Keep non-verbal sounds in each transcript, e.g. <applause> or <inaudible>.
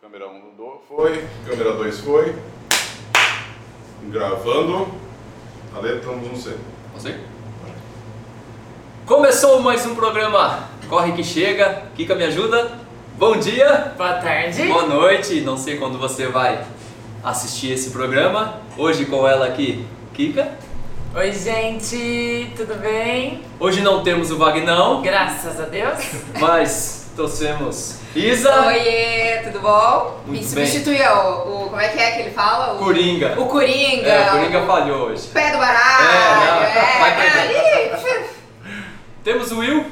Câmera 1 do foi, câmera 2 foi. Gravando. Ale, estamos no C. Você? Começou mais um programa Corre que Chega. Kika me ajuda. Bom dia, Boa tarde. boa noite. Não sei quando você vai assistir esse programa. Hoje com ela aqui, Kika. Oi, gente, tudo bem? Hoje não temos o Vagnão, Graças a Deus. mas trouxemos Isa, Oiê, tudo bom? Muito Me substituiu o, o- Como é que é que ele fala? O, Coringa. O Coringa. É, o Coringa falhou hoje. Pé do baralho. É, não, é, <laughs> vai. Ih, Temos o Will.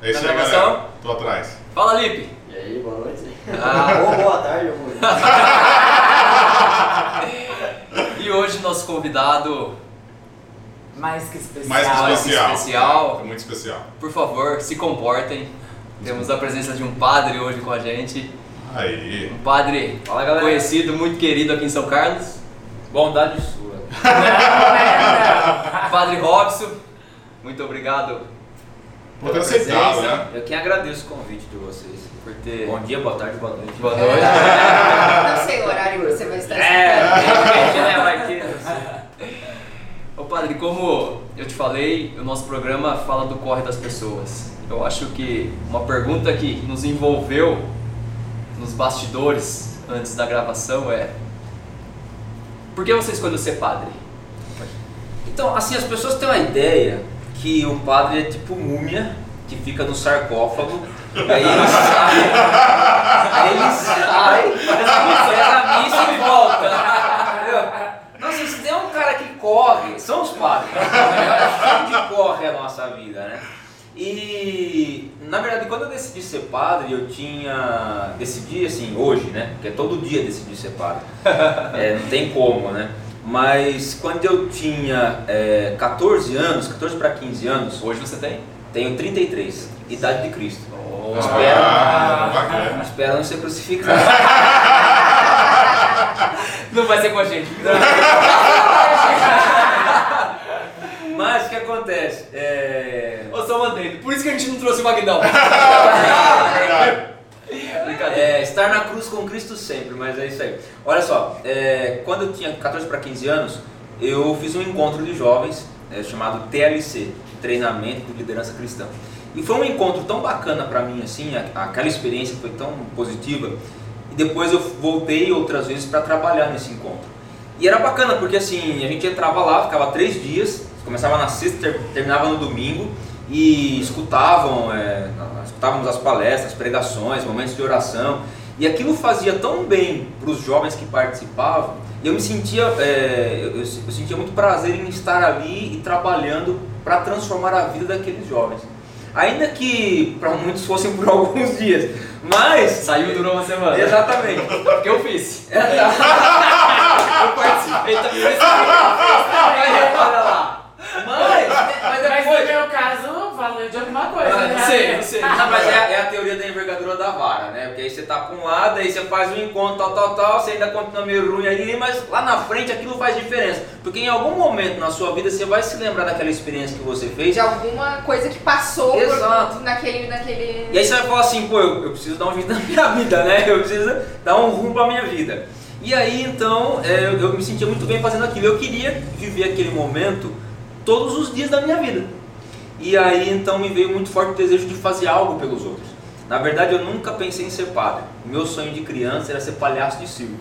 É isso Tá aí, galera. Tô atrás. Fala, Lipe. E aí, boa noite. Ah. <laughs> Ou boa tarde, boa <laughs> E hoje nosso convidado, Mais que especial. Mais que Mais especial. especial. É muito especial. por favor, se comportem. Temos a presença de um padre hoje com a gente. Aí. Um padre Fala, galera. conhecido, muito querido aqui em São Carlos. Bondade sua. É, <laughs> Padre Robson, muito obrigado Por ter aceitado, presença, né? Eu que agradeço o convite de vocês. por ter... Bom dia, boa tarde, boa noite. Boa noite. <laughs> Não sei o horário que você vai estar É, escutando. né, vai que... Ô padre, como eu te falei, o nosso programa fala do corre das pessoas. Eu acho que uma pergunta que nos envolveu nos bastidores antes da gravação é por que você escolheu ser padre? Então, assim, as pessoas têm uma ideia que o padre é tipo múmia, que fica no sarcófago, e aí ele sai, aí ele sai, faz a missa e volta. Entendeu? Nossa, se tem um cara que corre, são os padres. É assim que corre a nossa vida, né? E, na verdade, quando eu decidi ser padre, eu tinha. Decidi assim, hoje, né? Porque todo dia eu decidi ser padre. <laughs> É, não tem como, né? Mas quando eu tinha é, 14 anos, 14 para 15 anos, Hoje você tem? tenho 33, idade de Cristo. Oh, Espera. Ah. Espero não ser crucificado. <laughs> Não vai ser com a gente. <laughs> <laughs> Mas o que acontece? É... Ô, só mantendo. Por isso que a gente não trouxe o Magnão. <laughs> É, estar na cruz com Cristo sempre, mas é isso aí. Olha só, é, quando eu tinha 14 para 15 anos, eu fiz um encontro de jovens é, chamado TLC, Treinamento de Liderança Cristã. E foi um encontro tão bacana para mim, assim, a- aquela experiência foi tão positiva. E depois eu voltei outras vezes para trabalhar nesse encontro. E era bacana porque assim, a gente entrava lá, ficava três dias, começava na sexta, ter- terminava no domingo e escutavam, é, escutávamos as palestras, pregações, momentos de oração. E aquilo fazia tão bem para os jovens que participavam, e eu me sentia, é, eu, eu- sentia muito prazer em estar ali e trabalhando para transformar a vida daqueles jovens. Ainda que para muitos fossem por <laughs> alguns dias, mas Saiu e durou uma semana. Exatamente. Porque eu fiz. É, tá. <laughs> Eu participei também. <laughs> Olha lá. Mas, mas Mas no meu caso, valeu de alguma coisa. Ah, né? não sei, não sei. Não, mas é, é a teoria da envergadura da vara, né? Porque aí você tá pra um lado, aí você faz um encontro, tal, tal, tal, você ainda continua meio ruim ali, mas lá na frente aquilo faz diferença. Porque em algum momento na sua vida você vai se lembrar daquela experiência que você fez. De alguma coisa que passou Exato. por, naquele, naquele... E aí você vai falar assim, pô, eu, eu preciso dar um jeito na minha <laughs> vida, né? Eu preciso dar um rumo pra minha vida. E aí então é, eu, eu me sentia muito bem fazendo aquilo. Eu queria viver aquele momento todos os dias da minha vida. E aí então me veio muito forte o desejo de fazer algo pelos outros. Na verdade eu nunca pensei em ser padre. Meu sonho de criança era ser palhaço de circo.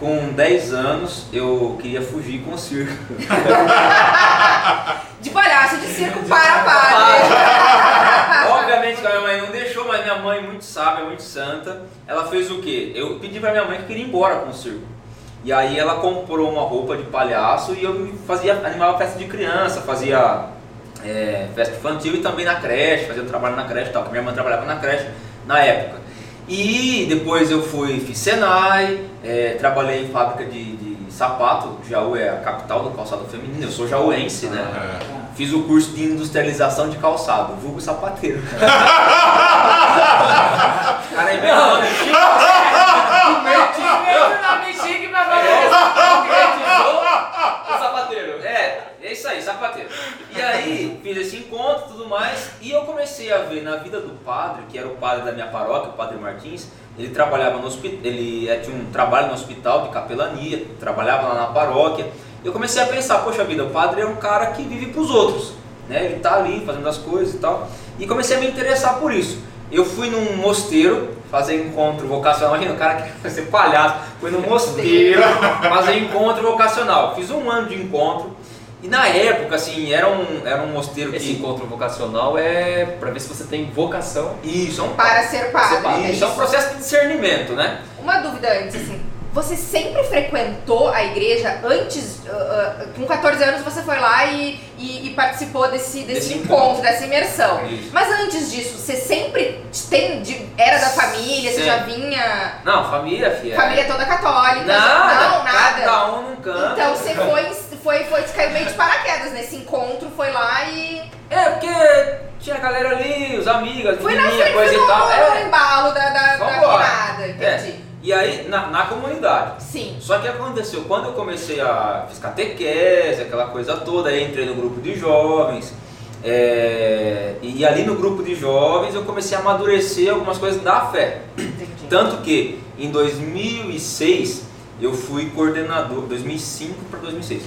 Com 10 anos eu queria fugir com o circo. <laughs> De palhaço de circo para padre. Obviamente que a minha mãe não deixou, mãe, muito sábia, muito santa, ela fez o quê? Eu pedi pra minha mãe que queria ir embora com o circo. E aí ela comprou uma roupa de palhaço e eu fazia, animava festa de criança, fazia é, festa infantil e também na creche, fazia trabalho na creche e tal, porque minha mãe trabalhava na creche na época. E depois eu fui, fiz Senai, é, trabalhei em fábrica de, de sapato, Jaú é a capital do calçado feminino, eu sou jauense, né? É. Fiz o curso de industrialização de calçado, vulgo sapateiro. Cara, <laughs> é. É, é isso aí, sapateiro. E aí, fiz esse encontro e tudo mais, e eu comecei a ver na vida do padre, que era o padre da minha paróquia, o padre Martins, ele trabalhava no hospital, ele eh, tinha um trabalho no hospital de capelania, trabalhava lá na paróquia. Eu comecei a pensar, poxa vida, o padre é um cara que vive para os outros, né? Ele tá ali fazendo as coisas e tal. E comecei a me interessar por isso. Eu fui num mosteiro fazer encontro vocacional. Imagina, o cara que <laughs> quer ser palhaço. Foi num mosteiro fazer encontro vocacional. Fiz um ano de encontro. E na época, assim, era um, era um mosteiro Esse que. encontro vocacional é pra ver se você tem vocação. Isso, é um, Para ser padre. padre. é isso, é um isso? processo de discernimento, né? Uma dúvida antes, assim. Você sempre frequentou a igreja antes, ah, ah, com 14 anos você foi lá e, e- e participou desse, desse, Desse encontro, encontro. dessa imersão. Isso. Mas antes disso, você sempre tem, de- era da família, você já vinha... Não, família, filha. Família toda católica? Nada, não, nada. cada um num canto. Então você foi, foi, foi, caiu meio de paraquedas nesse encontro, foi lá e... É, porque tinha a galera ali, os amigos, as Foi na menininhas, frente coisa do e tal. no É. embalo da, da, da virada, entendi. E aí, na, na comunidade. Sim. Só que aconteceu, quando eu comecei a fiz catequese, aquela coisa toda, aí entrei no grupo de jovens, é, e ali no grupo de jovens eu comecei a amadurecer algumas coisas da fé. Entendi. Tanto que em 2006 eu fui coordenador, 2005 para 2006,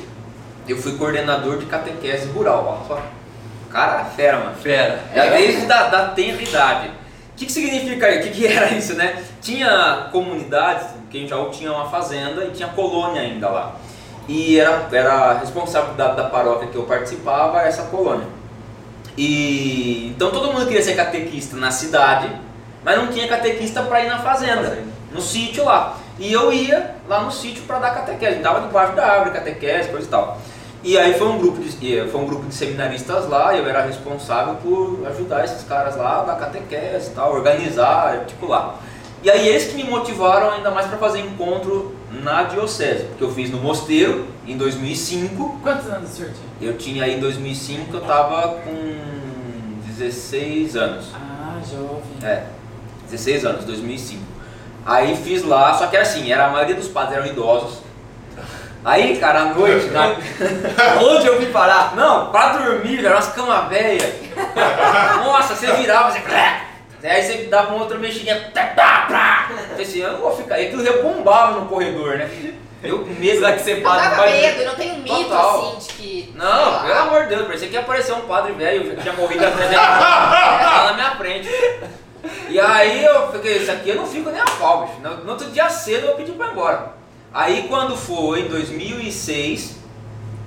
eu fui coordenador de catequese rural. Só. Cara, fera, mano. Fera. Já desde da, da tenra idade. O que, que significa aí? O que, que <laughs> era isso, né? Tinha comunidades, que em Jaú tinha uma fazenda e tinha colônia ainda lá. E era, era responsável da, da paróquia que eu participava essa colônia. E então todo mundo queria ser catequista na cidade, mas não tinha catequista para ir na fazenda, Fazenda. no sítio lá. E eu ia lá no sítio para dar catequese, dava debaixo da árvore, catequese, coisa e tal. E aí foi um grupo de, foi um grupo de seminaristas lá, e eu era responsável por ajudar esses caras lá, dar catequese e tal, organizar, articular. E aí eles que me motivaram ainda mais para fazer encontro na diocese, porque eu fiz no mosteiro em 2005. Quantos anos o senhor tinha? Eu tinha aí em 2005 eu tava com 16 anos. Ah, jovem. É, 16 anos, 2005. Aí fiz lá, só que era assim, era a maioria dos padres eram idosos. Aí, cara, à noite, na, <laughs> Onde eu vim parar? Não, pra dormir, era umas camas velhas. Nossa, você virava, você. Aí você dava uma outra mexidinha. tá, tá, tá. Eu falei assim, eu não vou ficar. E aquilo rebombava no corredor, né? Eu com medo. Será que você Não padre dava vai- medo, não tem um mito Total. assim de que. Não, lá. pelo amor de Deus, parecia que ia aparecer um padre velho, eu já tinha morrido atrás dele. Lá na minha frente. E aí eu fiquei, isso aqui eu não fico nem a pau, bicho. No, no outro dia cedo eu pedi pra ir embora. Aí quando foi em 2006,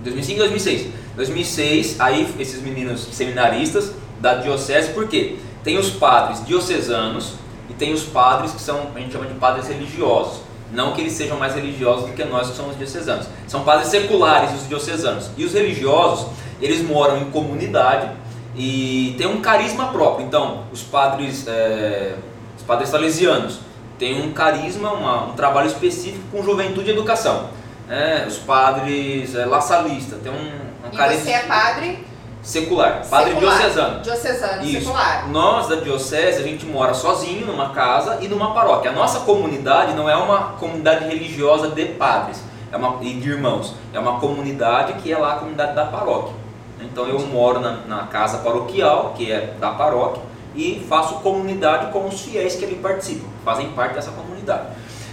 2005 2006, 2006, aí esses meninos seminaristas da diocese, por quê? Tem os padres diocesanos e tem os padres que são, a gente chama de padres religiosos. Não que eles sejam mais religiosos do que nós que somos diocesanos. São padres seculares os diocesanos. E os religiosos, eles moram em comunidade e têm um carisma próprio. Então, os padres, é, os padres salesianos têm um carisma, uma- um trabalho específico com juventude e educação. É, os padres é, laçalistas têm um, um E carisma você é padre secular, padre secular, diocesano. Diocesano, Isso. secular. Nós da diocese, a gente mora sozinho numa casa e numa paróquia. A nossa comunidade não é uma comunidade religiosa de padres é uma, e de irmãos. É uma comunidade que é lá a comunidade da paróquia. Então eu moro na, na casa paroquial, que é da paróquia, e faço comunidade com os fiéis que ali participam, fazem parte dessa comunidade.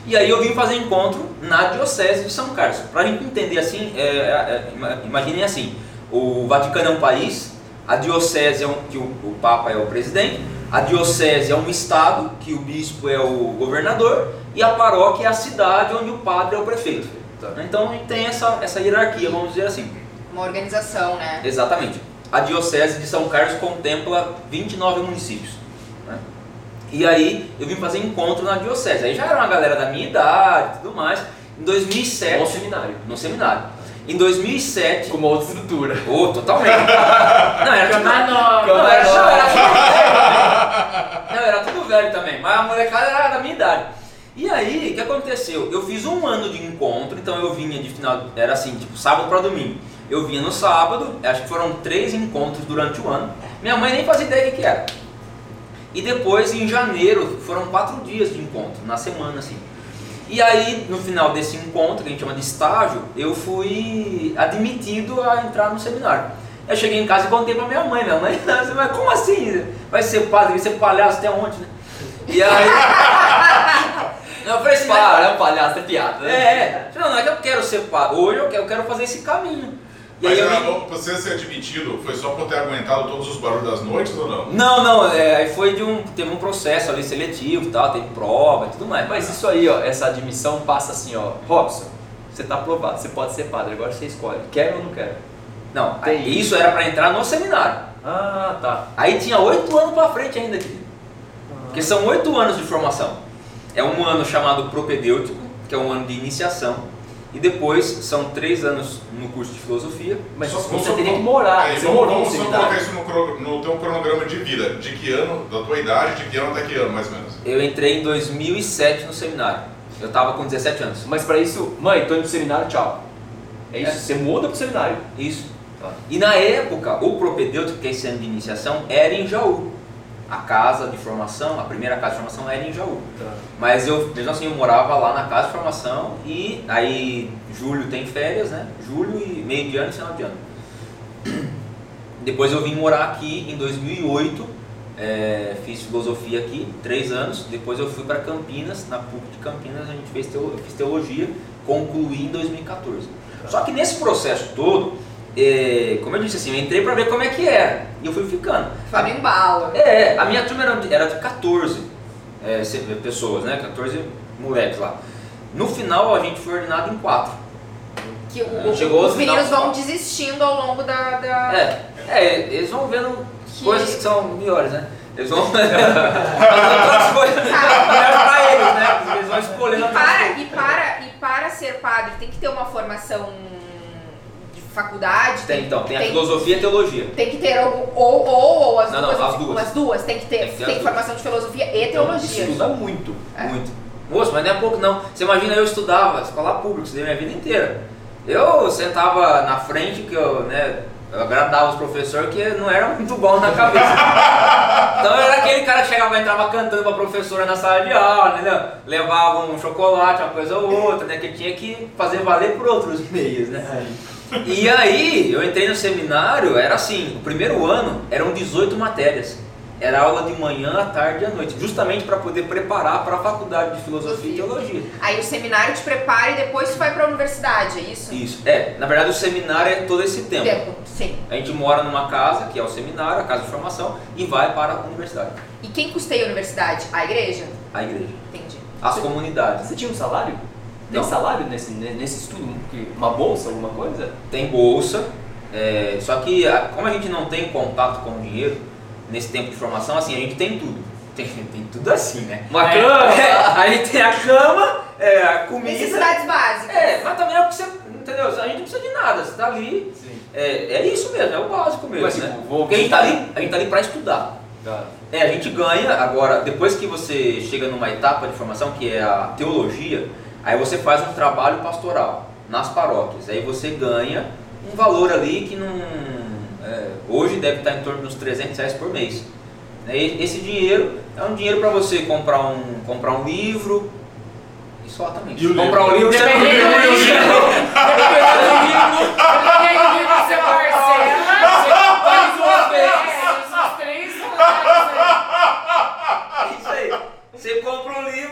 E aí eu vim fazer encontro na diocese de São Carlos. Para a gente entender assim, é, é, é, ima- imaginem assim, o Vaticano é um país, a diocese é um, que o, o Papa é o presidente, a diocese é um estado, que o bispo é o governador, e a paróquia é a cidade onde o padre é o prefeito. Então tem essa, essa hierarquia, vamos dizer assim. Uma organização, né? Exatamente. A Diocese de São Carlos contempla 29 municípios. E aí eu vim fazer encontro na Diocese. Aí já era uma galera da minha idade e tudo mais. Em 2007, Bom seminário. no seminário. Em 2007, Com uma outra estrutura. oh, totalmente. Não, era tudo, nova. não, era, não, era tudo velho. Não, era tudo velho também. Mas a molecada era da minha idade. E aí, o que aconteceu? Eu fiz um ano de encontro, então eu vinha de final, era assim, tipo sábado para domingo. Eu vinha no sábado, acho que foram três encontros durante o ano. Minha mãe nem fazia ideia do que era. E depois, em janeiro, foram quatro dias de encontro, na semana assim. E aí, no final desse encontro, que a gente chama de estágio, eu fui admitido a entrar no seminário. Eu cheguei em casa e contei pra minha mãe. Minha mãe, <laughs> mas como assim? Vai ser padre, vai ser palhaço até onde, né? E aí. <laughs> não, eu falei assim, Para, é um palhaço, é piada. né? É, é. Não, não é que eu quero ser padre. Hoje eu quero, eu quero fazer esse caminho. E aí Mas eu ah, você ser admitido foi só por ter aguentado todos os barulhos das noites ou não? Não, não, é, aí foi de um. Teve um processo ali seletivo e tal, teve prova e tudo mais. Mas isso aí, ó, essa admissão passa assim, ó, Robson, você tá aprovado, você pode ser padre, agora você escolhe, quer ou não quer? Não, Tem aí isso era pra entrar no seminário. Ah, tá. Aí tinha oito anos pra frente ainda aqui. Porque são oito anos de formação. É um ano chamado propedêutico, que é um ano de iniciação. E depois são três anos no curso de filosofia. Mas Só- você só- teria que morar, Aí, você vamos, morou vamos só colocar isso no, no teu cronograma de vida. De que ano, da tua idade, de que ano até que ano, mais ou menos? Eu entrei em 2007 no seminário. Eu tava com 17 anos. Mas pra isso, mãe, tô indo pro seminário, tchau. É isso, É. você muda pro seminário. Isso. Tá. E na época, o propedêutico, que é esse ano de iniciação, era em Jaú. A casa de formação, a primeira casa de formação era em Jaú. Mas eu, mesmo assim, eu morava lá na casa de formação e aí julho tem férias, né? Julho e meio de ano e final de ano. Depois eu vim morar aqui em 2008, é, fiz filosofia aqui, três anos. Depois eu fui para Campinas, na PUC de Campinas, a gente fez teo, eu fiz teologia, concluí em 2014. Só que nesse processo todo, é, como eu disse assim, eu entrei para ver como é que era e eu fui ficando. Foi no embalo. É, a minha turma era de, era de 14 é, pessoas, né? 14 moleques lá. No final a gente foi ordenado em 4. Que o- o- Chegou os meninos vão desistindo ao longo da. da- É, é, eles vão vendo Que- coisas que são melhores, né? Eles vão <laughs> outras coisas melhores pra eles, né? Eles vão escolhendo E para, e, para, e para ser padre tem que ter uma formação faculdade? Tem, então, tem a filosofia e a teologia. Tem que ter algo, ou, ou, ou as Não, duas. não, as duas. As duas, tem que ter, Tem que ter tem formação de filosofia e teologia. Estuda muito. É. Muito. Moço, mas não é pouco não. Você imagina eu estudava escola pública, estudei minha vida inteira. Eu sentava na frente que eu, né, eu agradava os professores que não era muito bom na cabeça. <laughs> então era aquele cara que chegava e entrava cantando pra professora na sala de aula, entendeu? Levava um chocolate, uma coisa ou outra, né? Que tinha que fazer valer por outros meios, né? E aí, eu entrei no seminário, era assim, o primeiro ano eram 18 matérias. Era aula de manhã, à tarde e à noite, justamente para poder preparar para a faculdade de filosofia e teologia. Aí o seminário te prepara e depois tu vai pra universidade, é isso? Isso. É, na verdade o seminário é todo esse tempo. Tempo, sim. A gente mora numa casa, que é o seminário, a casa de formação, e vai para a universidade, E quem custeia a universidade? A igreja? a igreja, Entendi. as comunidades. Você tinha um salário? Tem Não. salário nesse, nesse estudo? Que- Uma bolsa, alguma coisa? Tem bolsa, é, só que a- como a gente não tem contato com o dinheiro nesse tempo de formação, assim, a gente tem tudo. Tem, tem tudo assim, né? Uma É, cama? <laughs> a gente tem a cama, é, a comida. Necessidades básicas. É, mas também é o que você. Entendeu? A gente não precisa de nada, você tá ali. É, é isso mesmo, é o básico mesmo. Mas, né? tipo, vou Porque a gente tá ali, a gente tá ali pra estudar. Tá. É, a gente ganha, agora, depois que você chega numa etapa de formação, que é a teologia, aí você faz um trabalho pastoral nas paróquias. Aí você ganha um valor ali que não. é, hoje deve estar em torno dos 300 reais por mês. Né, Esse dinheiro é um dinheiro para você comprar um, comprar um livro. E só também. E o comprar livro? um livro, você não do livro. Dependendo do livro, dependendo do livro você parcela, você faz uma vez, uns três salários É isso aí. Você compra um livro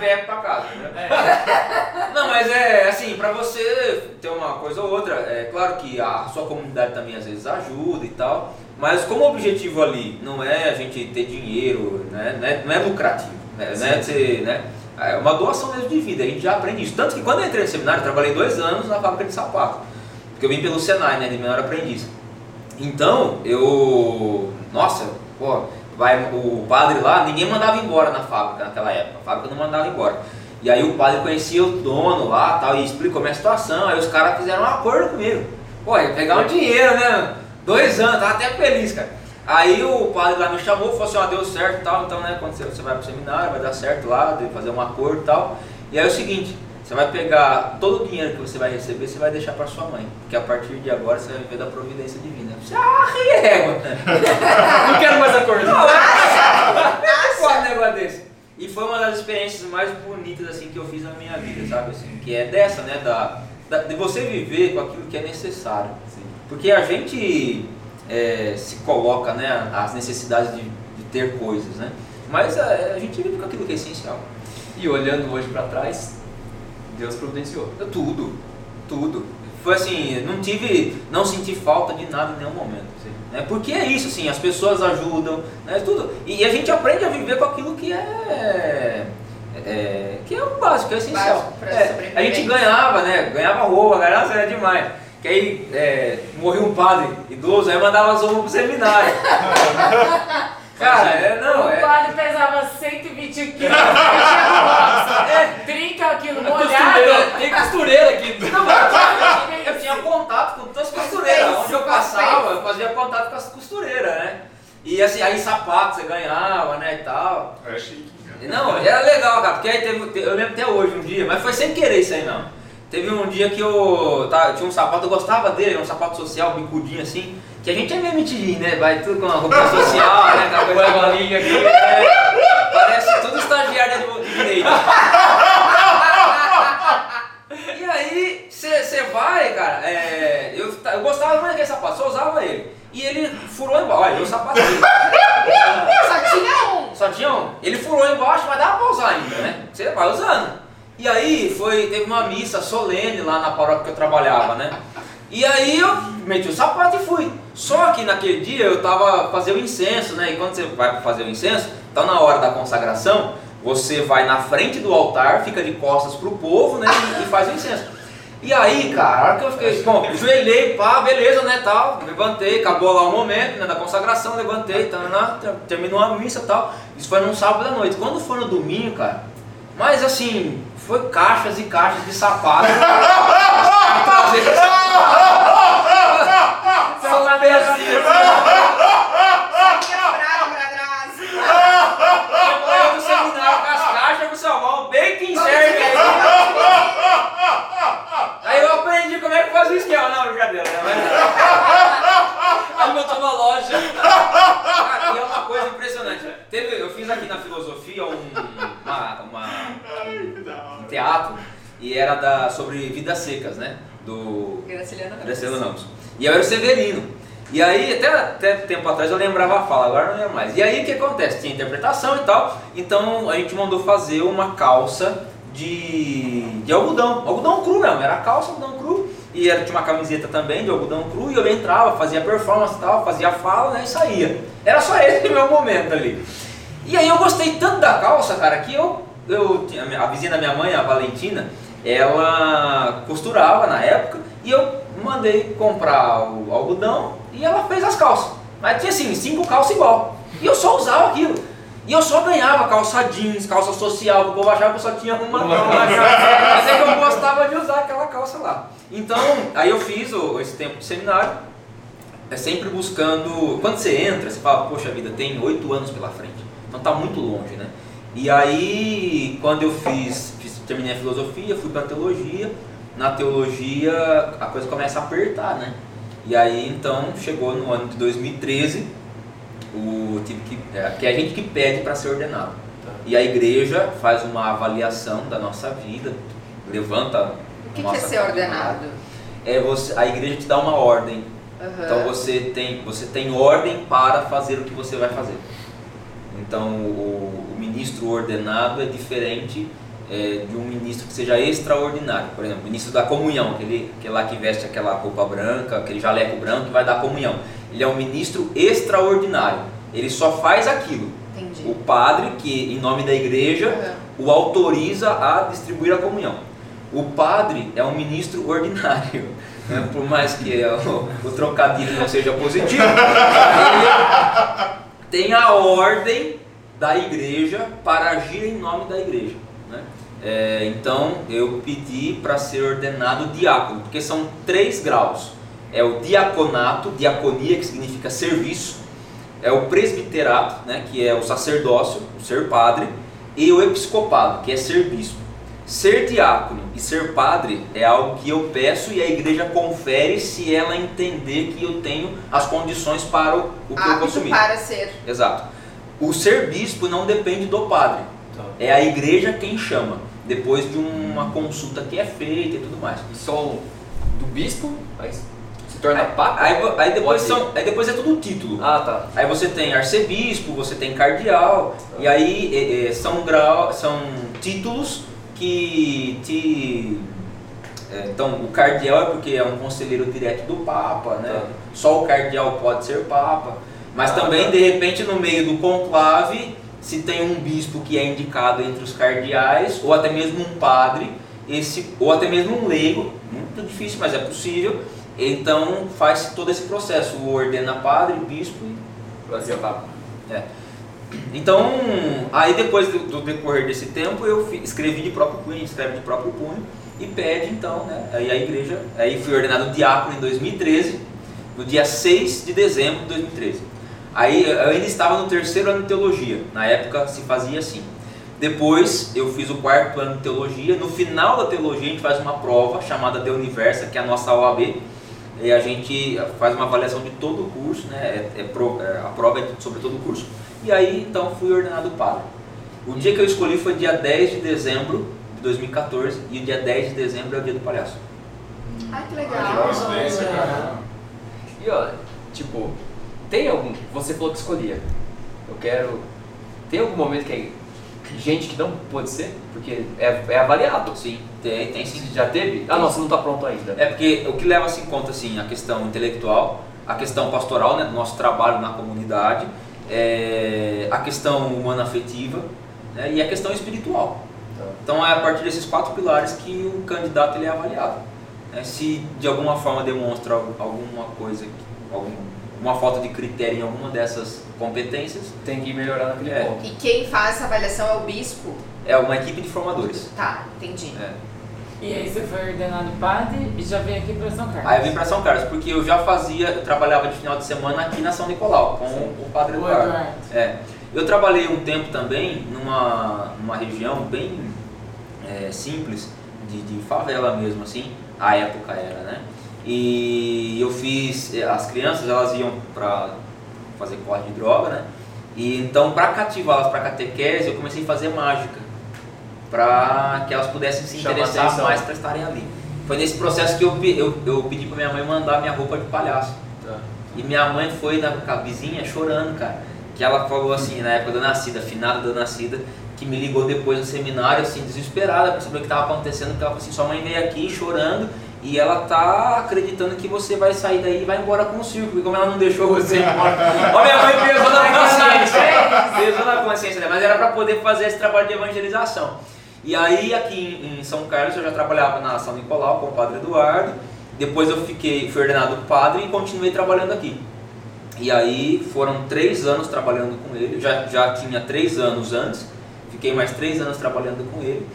pé pra casa. Né? aí. <laughs> Não, mas é assim, pra você ter uma coisa ou outra, é claro que a sua comunidade também às vezes ajuda e tal, mas como o objetivo ali não é a gente ter dinheiro, né, não, é, não é lucrativo, né, não é ser, né, é uma doação mesmo de vida, a gente já aprende isso. Tanto que quando eu entrei no seminário, eu trabalhei dois anos na fábrica de sapato, porque eu vim pelo Senai, né, de menor aprendiz. Então, eu, nossa, pô, vai o padre lá, ninguém mandava embora na fábrica naquela época, a fábrica não mandava embora. E aí o padre conhecia o dono lá tal, e explicou a minha situação, aí os caras fizeram um acordo comigo. Pô, ia pegar um dinheiro, né? Dois anos, tava até feliz, cara. Aí o padre lá me chamou, falou assim, ó, deu certo e tal, então né, quando você, você vai pro seminário, vai dar certo lá, fazer um acordo e tal. E aí é o seguinte, você vai pegar todo o dinheiro que você vai receber, você vai deixar pra sua mãe. Porque a partir de agora você vai viver da providência divina. Você, ah, régua! <laughs> Não quero mais acordar. Qual um negócio desse? E foi uma das experiências mais bonitas assim que eu fiz na minha vida, sabe? Assim, que é dessa, né? Da, da- de você viver com aquilo que é necessário. Porque a gente é, se coloca, né? As necessidades de, de ter coisas, né? Mas é, a gente vive com aquilo que é essencial. E olhando hoje pra trás, Deus providenciou. Tudo, tudo. Foi assim, não tive, não senti falta de nada em nenhum momento. Né? Porque é isso, assim, as pessoas ajudam, né? Tudo. E, a gente aprende a viver com aquilo que é. é- que é o básico, que é essencial. Básico pra É, a gente ganhava, né? Ganhava roupa, ganhava era demais. Que aí é, morreu um padre idoso, aí mandava as roupas pro seminário. <laughs> Cara, é, não, o é. padre pesava 120 <laughs> quilos. é, 30 quilos Costureira, molhado. tem costureira aqui. Não, eu tinha, eu tinha contato com todas as costureiras. Onde eu passava, eu fazia contato com as costureiras, né? E assim, aí sapato você ganhava, né, e tal. É chique. Não, era legal, cara, porque aí teve, te- eu lembro até hoje um dia, mas foi sem querer isso aí não. Teve um dia que eu, tá, eu tinha um sapato, eu gostava dele, um sapato social, bicudinho assim, que a gente é meio metidinho, né? Vai tudo com a roupa social, né? Coisa Põe a bolinha aqui. é, parece tudo estagiário de, de direito. E aí, você vai, cara, é, eu, eu gostava muito daquele sapato, só usava ele. E ele furou embaixo, olha, eu sapato dele. <laughs> Só tinha um. Só tinha um. Ele furou embaixo, mas dava pra usar ainda, né? Você vai usando. E aí foi, teve uma missa solene lá na paróquia que eu trabalhava, né? E aí eu meti o sapato e fui. Só que naquele dia eu tava fazendo o incenso, né? E quando você vai fazer o incenso, então na hora da consagração, você vai na frente do altar, fica de costas pro povo, né? E, faz o incenso. E aí, cara, a hora que eu fiquei, bom, joelhei, pá, beleza, né, tal, levantei, acabou lá o momento, né, da consagração, levantei, tá, ter- terminou a missa e tal, isso foi num sábado à noite. Quando foi no domingo, cara, mas assim, foi caixas e caixas de sapato. <laughs> São pezinhos, eu no seminário com as caixas pro salão, bem que enxerga aí. Aí eu aprendi como é que faz o esquema, não, brincadeira, mas... Aí na loja. Cara, e é uma coisa impressionante. Teve, eu fiz aqui na filosofia uma, uma- um teatro e era da, sobre vidas secas, né? Do Graciliano Ramos. Graciliano Ramos. E eu era o Severino. E aí, até, até tempo atrás eu lembrava a fala, agora não lembro mais. E aí o que acontece? Tinha interpretação e tal, então a gente mandou fazer uma calça de, de algodão, algodão cru mesmo, era calça, algodão cru, e era, tinha uma camiseta também de algodão cru, e eu entrava, fazia performance e tal, fazia fala né, e saía. Era só <laughs> esse o meu momento ali. E aí eu gostei tanto da calça, cara, que eu, eu a vizinha da minha mãe, a Valentina, ela costurava na época e eu mandei comprar o algodão e ela fez as calças. Mas tinha assim, cinco calças igual. E eu só usava aquilo. E eu só ganhava calça jeans, calça social, o povo achava que eu só tinha uma calça. Mas é que eu gostava de usar aquela calça lá. Então, aí eu fiz o- esse tempo de seminário, é sempre buscando. Quando você entra, você fala, poxa vida, tem oito anos pela frente. Então tá muito longe, né? E aí, quando eu fiz, fiz- terminei a filosofia, fui pra teologia. Na teologia a coisa começa a apertar, né? E aí então chegou no ano de 2013, o tive que, é, que é a gente que pede para ser ordenado. E a igreja faz uma avaliação da nossa vida, levanta O que, que é ser caminhada. ordenado? É você, a igreja te dá uma ordem. Aham. Então você tem, você tem ordem para fazer o que você vai fazer. Então o ministro ordenado é diferente é, de um ministro que seja extraordinário. Por exemplo, o ministro da comunhão, aquele, aquele lá que veste aquela roupa branca, aquele jaleco branco que vai dar comunhão. Ele é um ministro extraordinário. Ele só faz aquilo. Entendi. O padre, que em nome da igreja, Aham. o autoriza a distribuir a comunhão. O padre é um ministro ordinário, né? por mais que o, o trocadilho não seja positivo, <laughs> ele tem a ordem da igreja para agir em nome da igreja. né? É, então eu pedi para ser ordenado diácono, porque são três graus: é o diaconato, diaconia, que significa serviço, é o presbiterato, né, que é o sacerdócio, o ser padre, e o episcopado, que é ser bispo. Ser diácono e ser padre é algo que eu peço e a igreja confere se ela entender que eu tenho as condições para o, o que eu consumir. para ser. Exato. O ser bispo não depende do padre. Tá. É a igreja quem chama, depois de uma consulta que é feita e tudo mais. E só o- do bispo, aí você torna papa? Aí, aí depois são, aí depois é tudo título. Ah, tá. Aí você tem arcebispo, você tem cardeal, e aí é, é, são, grau, são títulos que te. é, então, o cardeal é porque é um conselheiro direto do Papa, né? Tá. Só o cardeal pode ser Papa. Mas também, de repente, no meio do conclave, se tem um bispo que é indicado entre os cardeais, ou até mesmo um padre, esse, ou até mesmo um leigo, muito difícil, mas é possível. Então faz todo esse processo, ordena padre, bispo e Vai ser papa. então, aí depois do, do decorrer desse tempo, eu escrevi de próprio punho, escreve de próprio punho e pede então, né? Aí a igreja, aí fui ordenado diácono em 2013, no dia 6 de dezembro de 2013. Aí eu ainda estava no terceiro ano de teologia, na época se fazia assim. Depois eu fiz o quarto ano de teologia, no final da teologia a gente faz uma prova chamada de Universa, que é a nossa OAB, e a gente faz uma avaliação de todo o curso, né? É- é pro- é- a prova é sobre todo o curso. E aí então fui ordenado padre. O dia que eu escolhi foi dia 10 de dezembro de 2014 e o dia 10 de dezembro é o dia do palhaço. Ai, que Ah, que legal. coincidência, cara. E ó, tipo, tem algum. Você falou que escolhia. Eu quero. Tem algum momento que é gente que não pode ser? Porque é, é avaliado. Sim, tem, tem sim. Já teve? Ah, não, você não tá pronto ainda. É porque o que leva-se em conta assim, a questão intelectual, a questão pastoral, né, do nosso trabalho na comunidade, é, a questão humana afetiva né, e a questão espiritual. Tá. Então é a partir desses quatro pilares que o candidato ele é avaliado. né? se de alguma forma demonstra al- alguma coisa, que- algum, uma falta de critério em alguma dessas competências, Tem que melhorar naquele É. ponto. E quem faz essa avaliação é o bispo? é uma equipe de formadores. Tá, entendi. É. E aí você foi ordenado padre e já veio aqui pra São Carlos. Aí eu vim para São Carlos, porque eu já fazia, eu trabalhava de final de semana aqui na São Nicolau, com o Padre O Eduardo. Eduardo. É. Eu trabalhei um tempo também numa, numa região bem é, simples, de, de favela mesmo, assim, a época era, né? E eu fiz, eh, as crianças elas iam para fazer corte de droga, né? E então para cativá-las para catequese eu comecei a fazer mágica, para que elas pudessem se Chama interessar atenção. mais para estarem ali. Foi nesse processo que eu, eu, eu pedi para minha mãe mandar minha roupa de palhaço. Tá. E minha mãe foi na vizinha chorando, cara. Que ela falou assim, na época da nascida, finada da nascida, que me ligou depois no seminário, assim, desesperada para saber o que estava acontecendo, que ela falou assim, sua mãe veio aqui chorando e ela tá acreditando que você vai sair daí e vai embora com o circo, e como ela não deixou você ir embora. Ó, minha mãe pesou na consciência, pesou na consciência, né? mas era para poder fazer esse trabalho de evangelização. E aí aqui em em São Carlos eu já trabalhava na São Nicolau com o Padre Eduardo, depois eu fiquei, fui ordenado padre e continuei trabalhando aqui. E aí foram três anos trabalhando com ele, já, já tinha três anos antes, fiquei mais três anos trabalhando com ele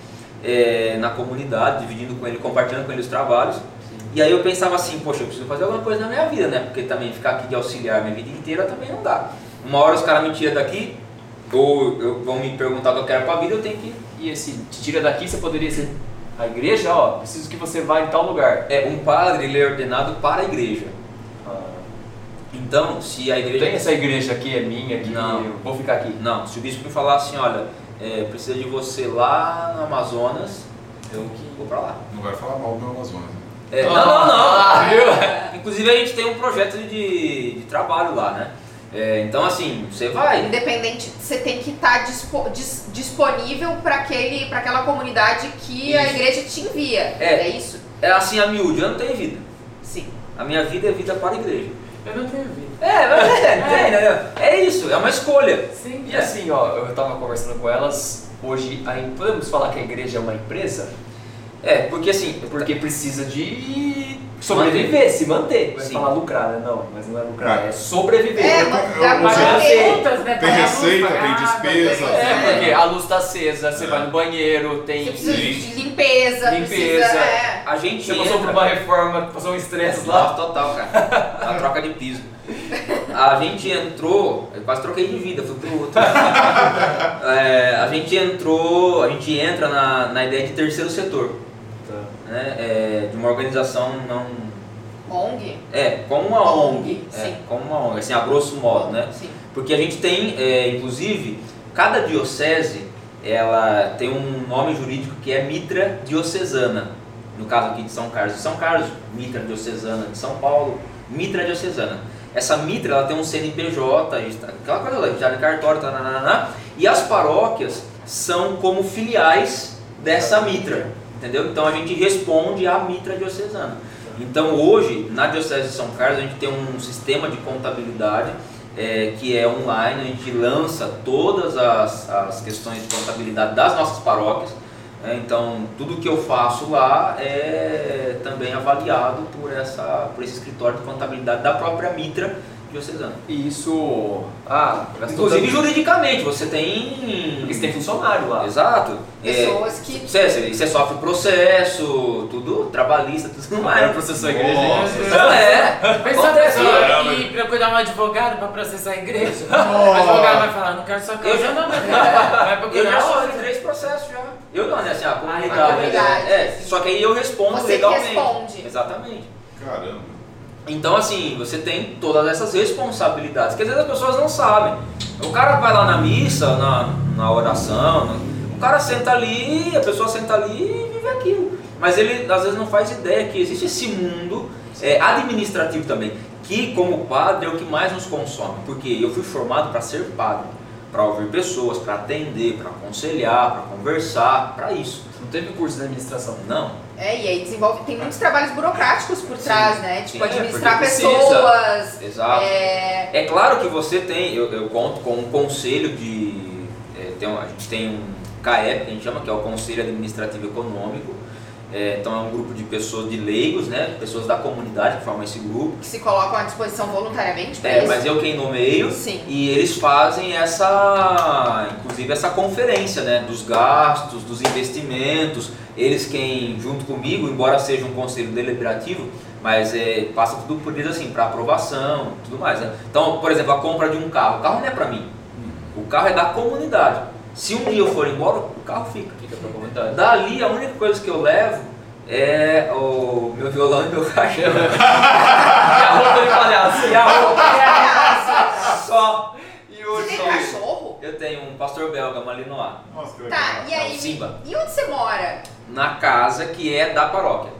eh, na comunidade, dividindo com ele, compartilhando com ele os trabalhos. E aí eu pensava assim, poxa, eu preciso fazer alguma coisa na minha vida, né? Porque também ficar aqui de auxiliar minha vida inteira também não dá. Uma hora os caras me tiram daqui, ou eu- vão me perguntar o que eu quero pra vida, eu tenho que. E esse te tira daqui, você poderia ser a igreja, ó, preciso que você vá em tal lugar. É, um padre ele é ordenado para a igreja. Ah, Então, se a igreja. tem essa igreja aqui, é minha, aqui, Não. eu vou ficar aqui. Não, se o bispo me falar assim, olha, é, precisa de você lá no Amazonas, eu vou pra lá. Não vai falar mal do meu Amazonas. né? É, não, não, não. Ah, viu? Inclusive a gente tem um projeto de, de trabalho lá, né? É, então assim, você vai. Independente, você tem que estar disponível para aquela comunidade que a Isso. igreja te envia. É. É, isso? É assim a miúde, eu não tenho vida. Sim. A minha vida é vida para a igreja. Eu não tenho vida. É, mas é, tem, né? É isso, é uma escolha. Sim. E assim, ó, eu tava conversando com elas, hoje, a, podemos falar que a igreja é uma empresa? É, porque assim, Porque precisa de sobreviver, se manter. Vai Sim. falar lucrar, né? Não, mas não é lucrar, É. é sobreviver. É, mas eu- dá eu- pra Pagar manter. contas, né? Tem receita, tem despesa. tem- É, porque a luz tá acesa, você É. vai no banheiro, tem. Você precisa de limpeza, Limpeza. precisa. É. a gente Você passou por entra- uma reforma, passou um estresse lá. Total, cara. A troca de piso. A gente entrou, eu quase troquei de vida, fui pro outro. <laughs> É, a gente entrou, a gente entra na, na ideia de terceiro setor, né? É, de uma organização não. ONG? É, como uma ONG. ONG, É, como uma ONG, assim, a grosso modo, né? Sim. Porque a gente tem, é, inclusive, cada diocese ela tem um nome jurídico que é Mitra Diocesana. No caso aqui de São Carlos de São Carlos, Mitra Diocesana de São Paulo, mitra diocesana. Essa mitra ela tem um CNPJ, está- aquela coisa lá, já de cartório, tá, nananana, e as paróquias são como filiais dessa mitra, entendeu? Então a gente responde à mitra diocesana. Então hoje, na Diocese de São Carlos, a gente tem um sistema de contabilidade é, que é online, a gente lança todas as, as questões de contabilidade das nossas paróquias. né? então tudo que eu faço lá é também avaliado por, essa, por esse escritório de contabilidade da própria Mitra diocesana. E isso. Ah, Inclusive tanto- juridicamente, você tem. Porque você tem funcionário lá. Exato. É, Pessoas que. você, você, sofre processo, tudo trabalhista, tudo mais. processou a igreja. Nossa. Não é. Pensa a Acontece. pessoa ir procurar um advogado pra processar a igreja. <laughs> O advogado vai falar, não quero sua causa, Eu já- não, mas <laughs> vai Eu procurar já sofri três processos já. Eu não, né? Assim, a a comunidade. comunidade. né? É, só que aí eu respondo Você que legalmente. responde. Exatamente. Caramba. Então, assim, você tem todas essas responsabilidades que às vezes as pessoas não sabem. O cara vai lá na missa, na, na oração, na- o cara senta ali, a pessoa senta ali e vive aquilo. Mas ele às vezes não faz ideia que existe esse mundo é, administrativo também, que como padre é o que mais nos consome. Porque eu fui formado para ser padre, para ouvir pessoas, para atender, para aconselhar, para conversar, para isso. Não teve curso de administração. Não, É, e aí desenvolve. Tem muitos trabalhos burocráticos por trás, né? Tipo, Sim, é, administrar pessoas. exato. É, É claro que você tem, eu, eu conto com um conselho de. é, tem um- a gente tem um CAEP, que a gente chama, que é o Conselho Administrativo Econômico. É, então é um grupo de pessoas, de leigos, né? Pessoas da comunidade que formam esse grupo. que se colocam à disposição voluntariamente É, isso. mas eu quem nomeio. Sim. E eles fazem essa, inclusive essa conferência, né, dos gastos, dos investimentos. Eles quem, junto comigo, embora seja um conselho deliberativo, mas é, passa tudo por eles assim, para aprovação, tudo mais. Né? Então, por exemplo, a compra de um carro. O carro não é para mim. O carro é da comunidade. Se um dia eu for embora, o carro fica. Fica pra comunidade. Dali, a única coisa que eu levo é o meu violão e meu cachorro. E a roupa de palhaço. e a roupa. Aliás, Só. E Você hoje tem só. cachorro? Eu tenho um pastor belga, Malinois, Nossa, que legal. Tá, e É o aí? Simba. E onde você mora? Na casa que é da paróquia.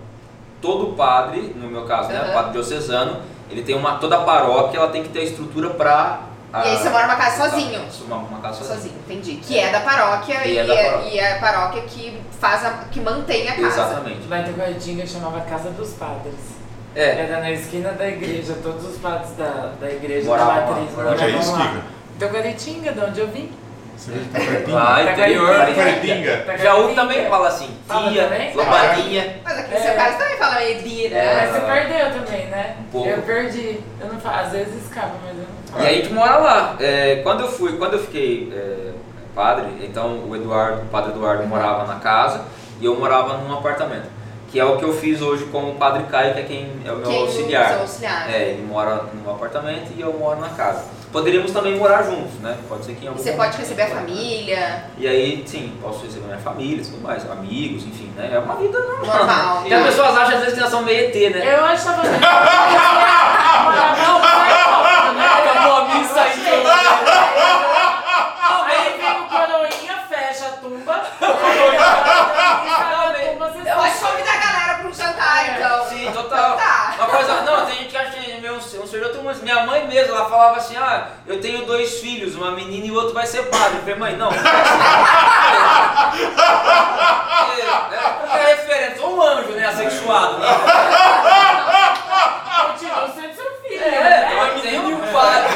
Todo padre, no meu caso, né, padre diocesano, ele tem uma toda paróquia, ela tem que ter a estrutura para E aí você mora numa casa sozinho? Uma, uma casa sozinho. Sozinho, entendi. Que é da paróquia E e, é da é, paróquia. e é a paróquia que faz a, que mantém a casa. Exatamente. Lá em Taguatinga chamava Casa dos Padres. É, Era na esquina da igreja, todos os padres da, da igreja Moravam da lá, matriz moravam Onde é lá. Kika? Taguatinga, de onde eu vim. Você vê que tá pertinho. Lá, interior. Taquaritinga. Jaú também fala assim, Fala tia, também? lombadinha. Mas aqui É. no seu caso também fala Ebi, né? É. Mas você perdeu também, né? Um pouco. Eu perdi. Eu não falo, às vezes escapa, mas eu não falo. E aí a gente mora lá. É, quando eu fui, quando eu fiquei é, padre, então o Eduardo, o padre Eduardo morava na casa e eu morava num apartamento. Que é o que eu fiz hoje com o padre Caio, que é quem é o meu Quem auxiliar. Seu auxiliar. É, ele mora no apartamento e eu moro na casa. Poderíamos também morar juntos, né? Pode ser que em algum você pode receber a família, E aí, sim, posso receber minha família, tudo mais, amigos, enfim, né? É uma vida normal. normal. As pessoas acham às vezes que nós somos meio ET, né? Eu acho que tava vendo. <laughs> Não, sai né? Acabou a missa aí. Aí vem o coroinha, fecha a tumba. Aí, a tumba, você Eu acho que convidar a galera pra um jantar, então. Sim, total. Tá. Uma coisa, não, tem gente que acha que meu, um senhor outro, mas minha mãe mesmo, ela falava assim, ah, eu tenho dois filhos, uma menina e o outro vai ser padre. Eu falei, mãe, não. não <laughs> é, é, é um anjo, né, assexuado. Né? continua sendo seu filho. É, né? eu tenho um padre.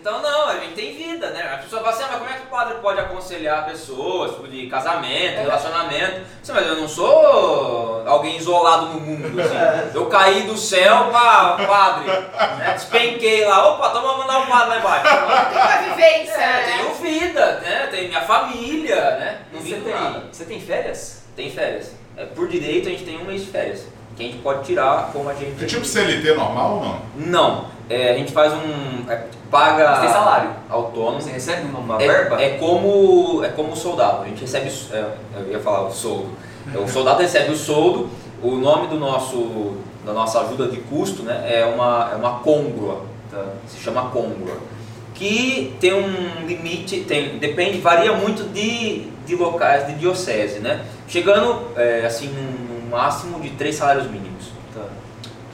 Então não, a gente tem vida, né? A pessoa fala assim, ah, mas como é que o padre pode aconselhar pessoas tipo, de casamento, relacionamento? Sim, mas eu não sou alguém isolado no mundo, assim. Eu caí do céu pra padre, né? Despenquei lá, opa, então vamos mandar um padre lá embaixo. Tem uma vivência, É, né? tenho vida, né? Tenho minha família, né? Não Você vivo nada. tem, você tem férias? Tem férias. É, por direito a gente tem um mês de férias. Que a gente pode tirar como a gente. É tipo CLT normal ou não? Não. É, a gente faz um. é, paga. Você tem salário? Autônomo. Você recebe uma verba? É, é como. É como soldado. A gente recebe. é, eu ia falar o soldo. É, O soldado recebe o soldo. O nome do nosso. Da nossa ajuda de custo, né? É uma, é uma côngrua. Tá. Se chama côngrua. Que tem um limite, tem, depende, varia muito de, de locais, de diocese, né? Chegando, é, assim, num máximo de três salários mínimos. Tá.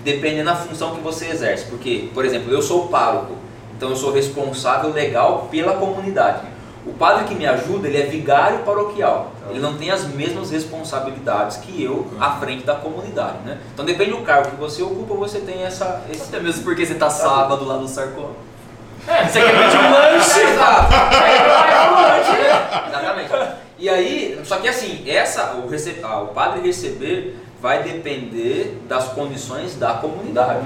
dependendo da função que você exerce. Porque, por exemplo, eu sou pároco, então eu sou responsável legal pela comunidade. O padre que me ajuda, ele é vigário paroquial. Ele não tem as mesmas responsabilidades que eu à frente da comunidade, né? Então depende do cargo que você ocupa, você tem essa esse Até mesmo porque você tá sábado lá no Sarcó. É, Você quer pedir um <laughs> lanche? Exato. aí vai o lanche, né? Exatamente. E aí, só que assim, essa, o, rece- ah, o padre receber vai depender das condições da comunidade.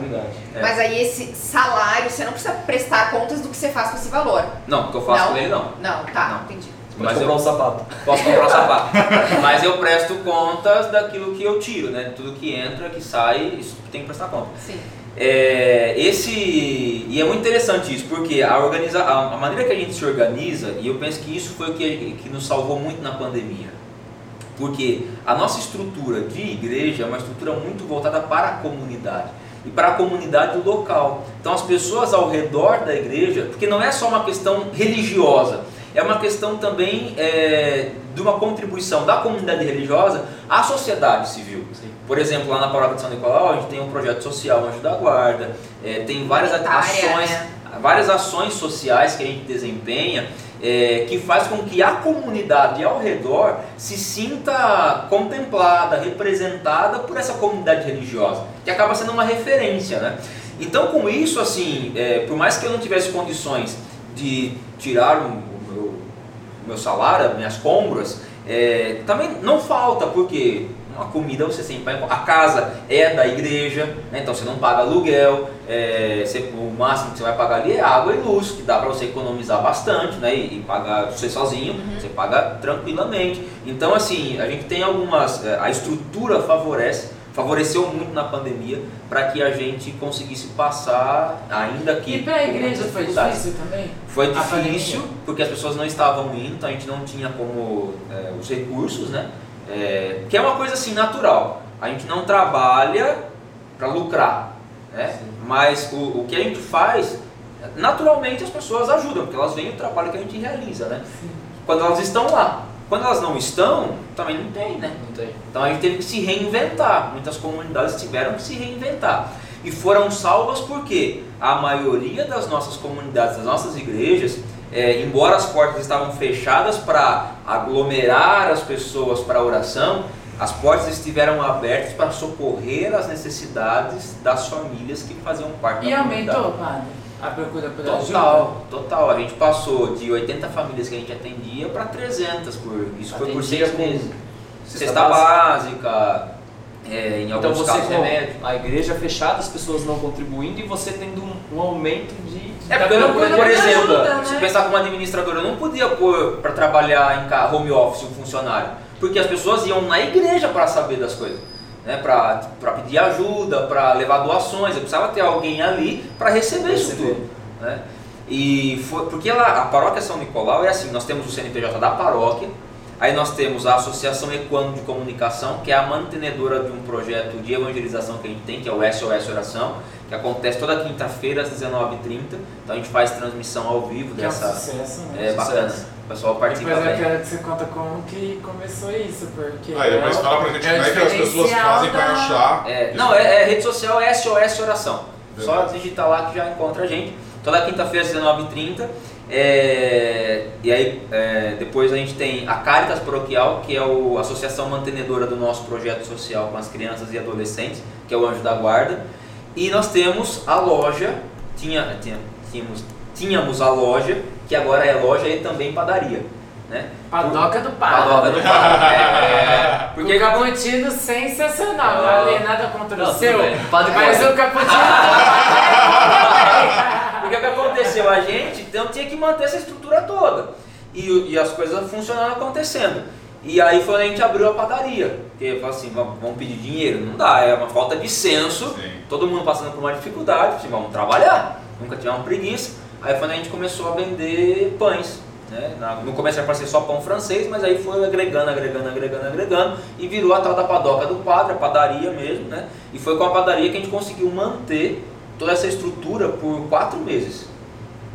É. Mas aí esse salário, você não precisa prestar contas do que você faz com esse valor. Não, o que eu faço Não? com ele não. Não, tá, Não. entendi. Pode Mas comprar eu um sapato. posso comprar um <laughs> sapato. Mas eu presto contas daquilo que eu tiro, né? Tudo que entra, que sai, isso tem que prestar conta. Sim. É, esse e é muito interessante isso, porque a, organiza, a, a maneira que a gente se organiza, e eu penso que isso foi o que, que nos salvou muito na pandemia. Porque a nossa estrutura de igreja é uma estrutura muito voltada para a comunidade e para a comunidade local. Então as pessoas ao redor da igreja, porque não é só uma questão religiosa, é uma questão também é, de uma contribuição da comunidade religiosa à sociedade civil. Por exemplo, lá na paróquia de São Nicolau, a gente tem um projeto social, Anjo da Guarda, é, tem várias ações, né? várias ações sociais que a gente desempenha é, que faz com que a comunidade ao redor se sinta contemplada, representada por essa comunidade religiosa, que acaba sendo uma referência, né? Então, com isso, assim, é, por mais que eu não tivesse condições de tirar o, meu, meu salário, as minhas compras, é, também não falta, porque uma comida você sempre vai a casa é da igreja, né? então você não paga aluguel, é, você- o máximo que você vai pagar ali é água e luz, que dá para você economizar bastante, né? E, e pagar você sozinho, você paga tranquilamente. Então assim, a gente tem algumas, é, a estrutura favorece, favoreceu muito na pandemia para que a gente conseguisse passar, ainda que E pra com igreja foi difícil também? Foi A difícil porque as pessoas não estavam indo, então a gente não tinha como é, os recursos, né? É, que é uma coisa assim natural. A gente não trabalha para lucrar, né? Mas o, o que a gente faz, naturalmente as pessoas ajudam, porque elas veem o trabalho que a gente realiza, né? Quando elas estão lá. Quando elas não estão, também não tem, né? Não tem. Então a gente teve que se reinventar. Muitas comunidades tiveram que se reinventar. E foram salvas porque a maioria das nossas comunidades, das nossas igrejas, é, embora as portas estavam fechadas para aglomerar as pessoas para a oração, as portas estiveram abertas para socorrer as necessidades das famílias que faziam parte E da comunidade. aumentou, padre, a procura por ajuda? Total, total. A gente passou de 80 famílias que a gente atendia para 300 por isso foi por seis meses. cesta Cesta básica, é, em Então alguns você casos com remédio. a igreja fechada, as pessoas não contribuindo e você tendo um, um aumento de. É porque eu não, por de exemplo, ajuda. se pensar como administrador, eu não podia pôr para trabalhar em home office um funcionário, porque as pessoas iam na igreja para saber das coisas, né? para pedir ajuda, para levar doações, eu precisava ter alguém ali para receber isso Receber. tudo. Né? E foi, porque lá, a paróquia São Nicolau é assim, nós temos o CNPJ da paróquia, aí nós temos a Associação Equano de Comunicação, que é a mantenedora de um projeto de evangelização que a gente tem, que é o SOS Oração, que acontece toda quinta-feira às 19h30, então a gente faz transmissão ao vivo Que é um dessa... sucesso, né? É bacana, Sucesso. o pessoal participa Depois eu bem. quero que você conta como que começou isso, porque... Aí depois é o- fala pra gente é como é que as pessoas fazem pra da- achar. É, não, é, é rede social é SOS Oração. Só Beleza. digitar lá que já encontra a gente. Toda quinta-feira às 19h30. É, e aí é, depois a gente tem a Caritas Paroquial, que é a associação mantenedora do nosso projeto social com as crianças e adolescentes, que é o Anjo da Guarda. E nós temos a loja, tinha, tinha, tínhamos, tínhamos a loja, que agora é loja e também padaria. Né? Padoca do padre. Padoca do Padre. <laughs> É, é, Porque o cappuccino sensacional, não Ah. ali nada contra Não, o seu, mas o cappuccino <laughs> do Porque o que aconteceu? A gente então tinha que manter essa estrutura toda. E, e as coisas funcionando acontecendo. E aí foi onde a gente abriu a padaria. Porque falou assim, vamos, pedir dinheiro? Não dá, é uma falta de senso. Sim. Todo mundo passando por uma dificuldade, assim, vamos trabalhar. Nunca tivemos preguiça. Aí foi onde a gente começou a vender pães. Né? No começo era para ser só pão francês, mas aí foi agregando, agregando, agregando, agregando e virou a tal da padoca do padre, a padaria mesmo, né? E foi com a padaria que a gente conseguiu manter toda essa estrutura por quatro meses.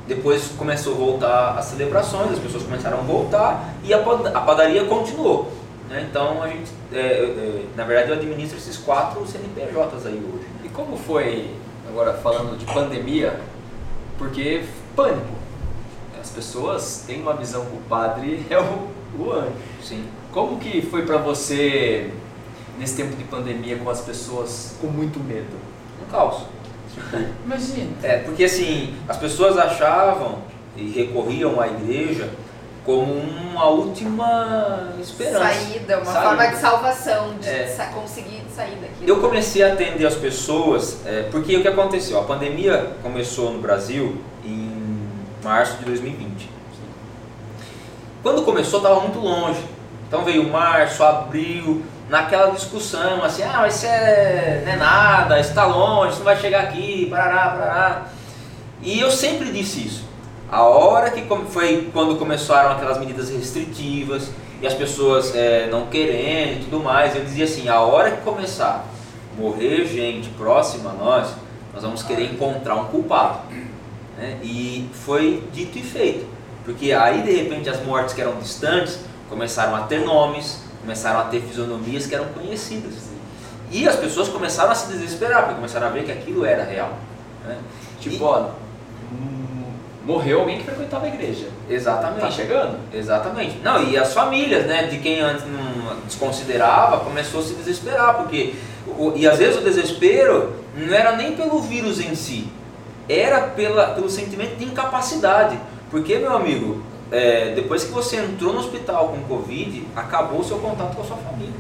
Depois começou a voltar as celebrações, as pessoas começaram a voltar e a, pad- a padaria continuou. né? Então a gente, é, é, na verdade, eu administro esses quatro CNPJs aí hoje. E como foi, agora falando de pandemia, porque pânico. As pessoas têm uma visão que o padre <laughs> é o, o anjo. Sim. Como que foi pra você nesse tempo de pandemia com as pessoas com muito medo? Um caos. Imagina. É, porque assim, as pessoas achavam e recorriam à igreja como uma última esperança. Saída, uma Saída. forma de salvação, de É. sa- conseguir sair daquilo. Eu comecei a atender as pessoas, é, porque o que aconteceu? A pandemia começou no Brasil em março de 2020. Quando começou, estava muito longe. Então veio março, abril, naquela discussão, assim, ah, mas isso é, não é nada, está longe, isso não vai chegar aqui, parará, parará. E eu sempre disse isso. A hora que foi quando começaram aquelas medidas restritivas e as pessoas é, não querendo e tudo mais, eu dizia assim, a hora que começar a morrer gente próxima a nós, nós vamos querer encontrar um culpado. né? E foi dito e feito. Porque aí de repente as mortes que eram distantes começaram a ter nomes, começaram a ter fisionomias que eram conhecidas. E as pessoas começaram a se desesperar, porque começaram a ver que aquilo era real. né? Tipo, E- ó, morreu alguém que frequentava a igreja. Exatamente. Tá chegando? Exatamente. Não, e as famílias, né, de quem antes não desconsiderava, começou a se desesperar, porque e às vezes o desespero não era nem pelo vírus em si, era pela, pelo sentimento de incapacidade. Porque, meu amigo, é, depois que você entrou no hospital com Covid, acabou o seu contato com a sua família.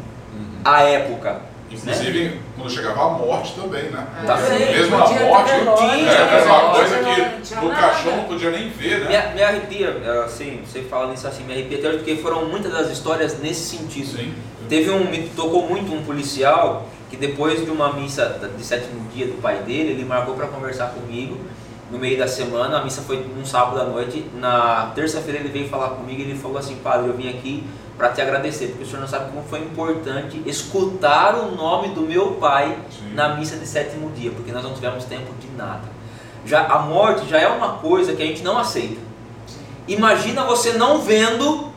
A época. Inclusive, quando chegava a morte também, né? Tá bem. Mesmo a morte, tinha, era uma coisa que no caixão não podia nem ver, né? Me, me arrepia, assim, você fala nisso assim, me arrepia até hoje, porque foram muitas das histórias nesse sentido. Sim. Teve um, me tocou muito um policial que depois de uma missa de sétimo dia do pai dele, ele marcou para conversar comigo no meio da semana. A missa foi num sábado à noite. Na terça-feira ele veio falar comigo e ele falou assim: Padre, eu vim aqui para te agradecer, porque o senhor não sabe como foi importante escutar o nome do meu pai Sim. na missa de sétimo dia, porque nós não tivemos tempo de nada. Já a morte já é uma coisa que a gente não aceita. Imagina você não vendo.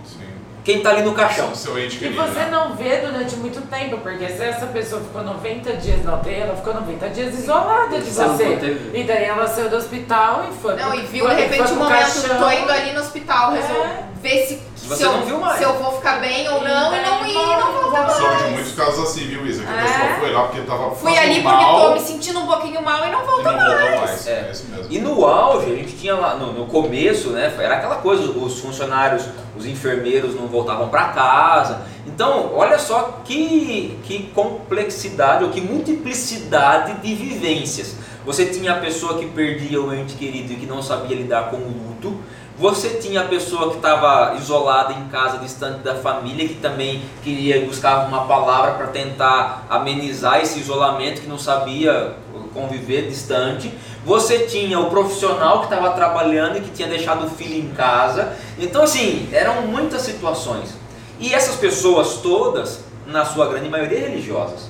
Quem está ali no caixão. Seu ente E você né? não vê durante muito tempo, porque se essa pessoa ficou 90 dias na UTI, ela ficou 90 dias isolada de Você não você. teve- E daí ela saiu do hospital e foi. Não, pro- e viu de repente o momento, caixão. tô indo ali no hospital, É. resolver ver se, Você se, eu, não viu mais. se eu vou ficar bem ou não, e não ir, não voltar Não, Soube de muitos casos assim, viu, Isa? Que a É. pessoa foi lá porque tava Fui ali porque mal tô me sentindo um pouquinho mal e não e volta não mais. voltou mais. É. É isso mesmo. E no auge, a gente tinha lá, no, no começo, né, era aquela coisa, os funcionários, os enfermeiros não voltavam para casa. Então, olha só que, que complexidade ou que multiplicidade de vivências. Você tinha a pessoa que perdia o ente querido e que não sabia lidar com o luto. Você tinha a pessoa que estava isolada em casa, distante da família, que também queria buscava uma palavra para tentar amenizar esse isolamento, que não sabia conviver distante. Você tinha o profissional que estava trabalhando e que tinha deixado o filho em casa. Então, assim, eram muitas situações. E essas pessoas todas, na sua grande maioria, religiosas.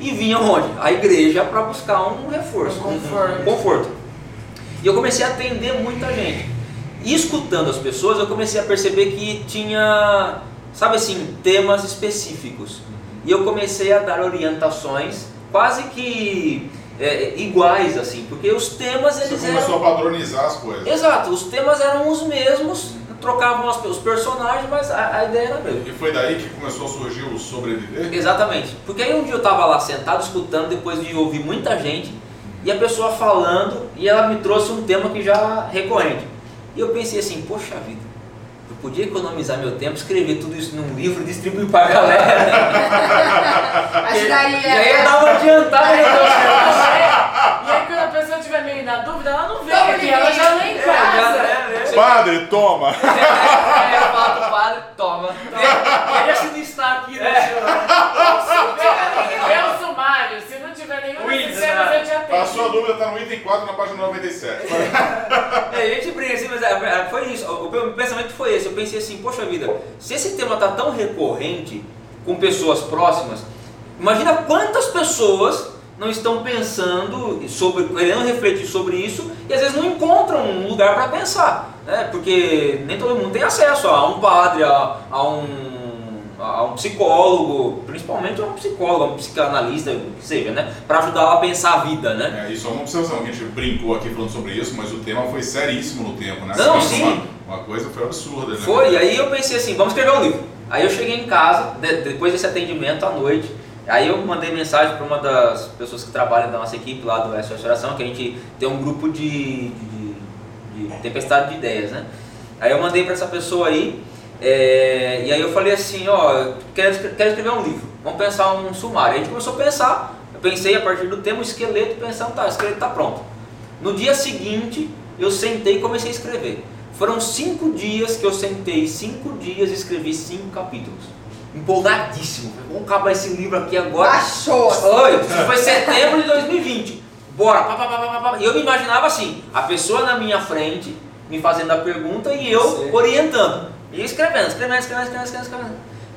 E vinham onde? A igreja para buscar um reforço, Um conforto. um conforto. E eu comecei a atender muita gente. E escutando as pessoas, eu comecei a perceber que tinha, sabe assim, temas específicos. E eu comecei a dar orientações quase que é, iguais, assim, porque os temas Você eles começou eram. a padronizar as coisas. Exato, os temas eram os mesmos, trocavam os personagens, mas a, a ideia era a mesma. E foi daí que começou a surgir o sobreviver? Exatamente. Porque aí um dia eu estava lá sentado escutando, depois de ouvir muita gente, e a pessoa falando, e ela me trouxe um tema que já recorrente. E eu pensei assim, poxa vida, eu podia economizar meu tempo, escrever tudo isso num livro e distribuir pra galera. Ajudaria. e aí eu né? dava uma adiantada no <laughs> negócio. E aí quando a pessoa tiver meio na dúvida, ela não aqui, de ela já lê em É, já- casa. é, é. Padre, toma! Aí eu falo pro padre, toma. Queria se listar aqui, né? Vê o sumário, se não tiver nenhum Windows, desses temas, né? eu te A atendo. Sua dúvida tá no item 4 na página 97. É, a gente brinca assim, mas é, é, foi isso. O meu pensamento foi esse. Eu pensei assim, poxa vida, se esse tema tá tão recorrente com pessoas próximas, imagina quantas pessoas não estão pensando sobre, querendo refletir sobre isso e às vezes não encontram um lugar para pensar, né? Porque nem todo mundo tem acesso a um padre, a, a um a um psicólogo, principalmente a um psicólogo, a um psicanalista, o que seja, né? Para ajudá-la a pensar a vida, né? É, e só uma observação, que a gente brincou aqui falando sobre isso, mas o tema foi seríssimo no tempo, né? Não, Foi sim. Uma, uma coisa foi absurda, né? Foi, e aí eu pensei assim, vamos escrever um livro. Aí eu cheguei em casa, de- depois desse atendimento à noite, aí eu mandei mensagem para uma das pessoas que trabalham da nossa equipe lá do SOS Oração, que a gente tem um grupo de, de, de tempestade de ideias, né? Aí eu mandei para essa pessoa aí, é, e aí eu falei assim, ó, quero, quero escrever um livro, vamos pensar um sumário. Aí a gente começou a pensar, eu pensei a partir do tema, o esqueleto, pensando, tá, o esqueleto tá pronto. No dia seguinte, eu sentei e comecei a escrever. Foram cinco dias que eu sentei, cinco dias e escrevi cinco capítulos. Empolgadíssimo. Vamos acabar esse livro aqui agora. Baixou. Foi, isso foi setembro de 2020. Bora, pá, pá, pá, pá. E eu me imaginava assim, a pessoa na minha frente, me fazendo a pergunta e eu Sim. orientando. E escrevendo, escrevendo, escrevendo, escrevendo, escrevendo.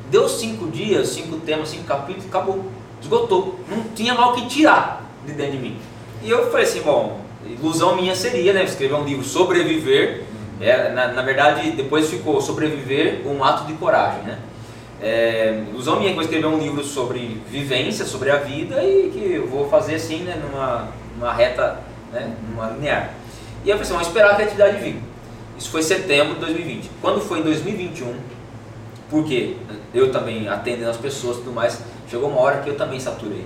Deu cinco dias, cinco temas, cinco capítulos, acabou. Esgotou. Não tinha mal que tirar de dentro de mim. E eu falei assim, bom, ilusão minha seria, né? Escrever um livro Sobreviver. É, na, na verdade, depois ficou Sobreviver, um ato de coragem, né? É, ilusão minha que eu escrever um livro sobre vivência, sobre a vida e que eu vou fazer assim, né, numa, numa reta, né, numa linear. E eu pensei, vamos esperar a criatividade vir. Isso foi setembro de 2020. Quando foi em 2021, porque eu também atendendo as pessoas e tudo mais, chegou uma hora que eu também saturei.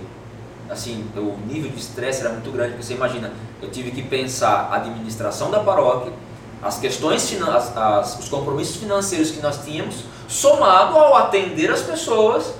Assim, o nível de estresse era muito grande, porque você imagina, eu tive que pensar a administração da paróquia, as questões, as- as- os compromissos financeiros que nós tínhamos, somado ao atender as pessoas,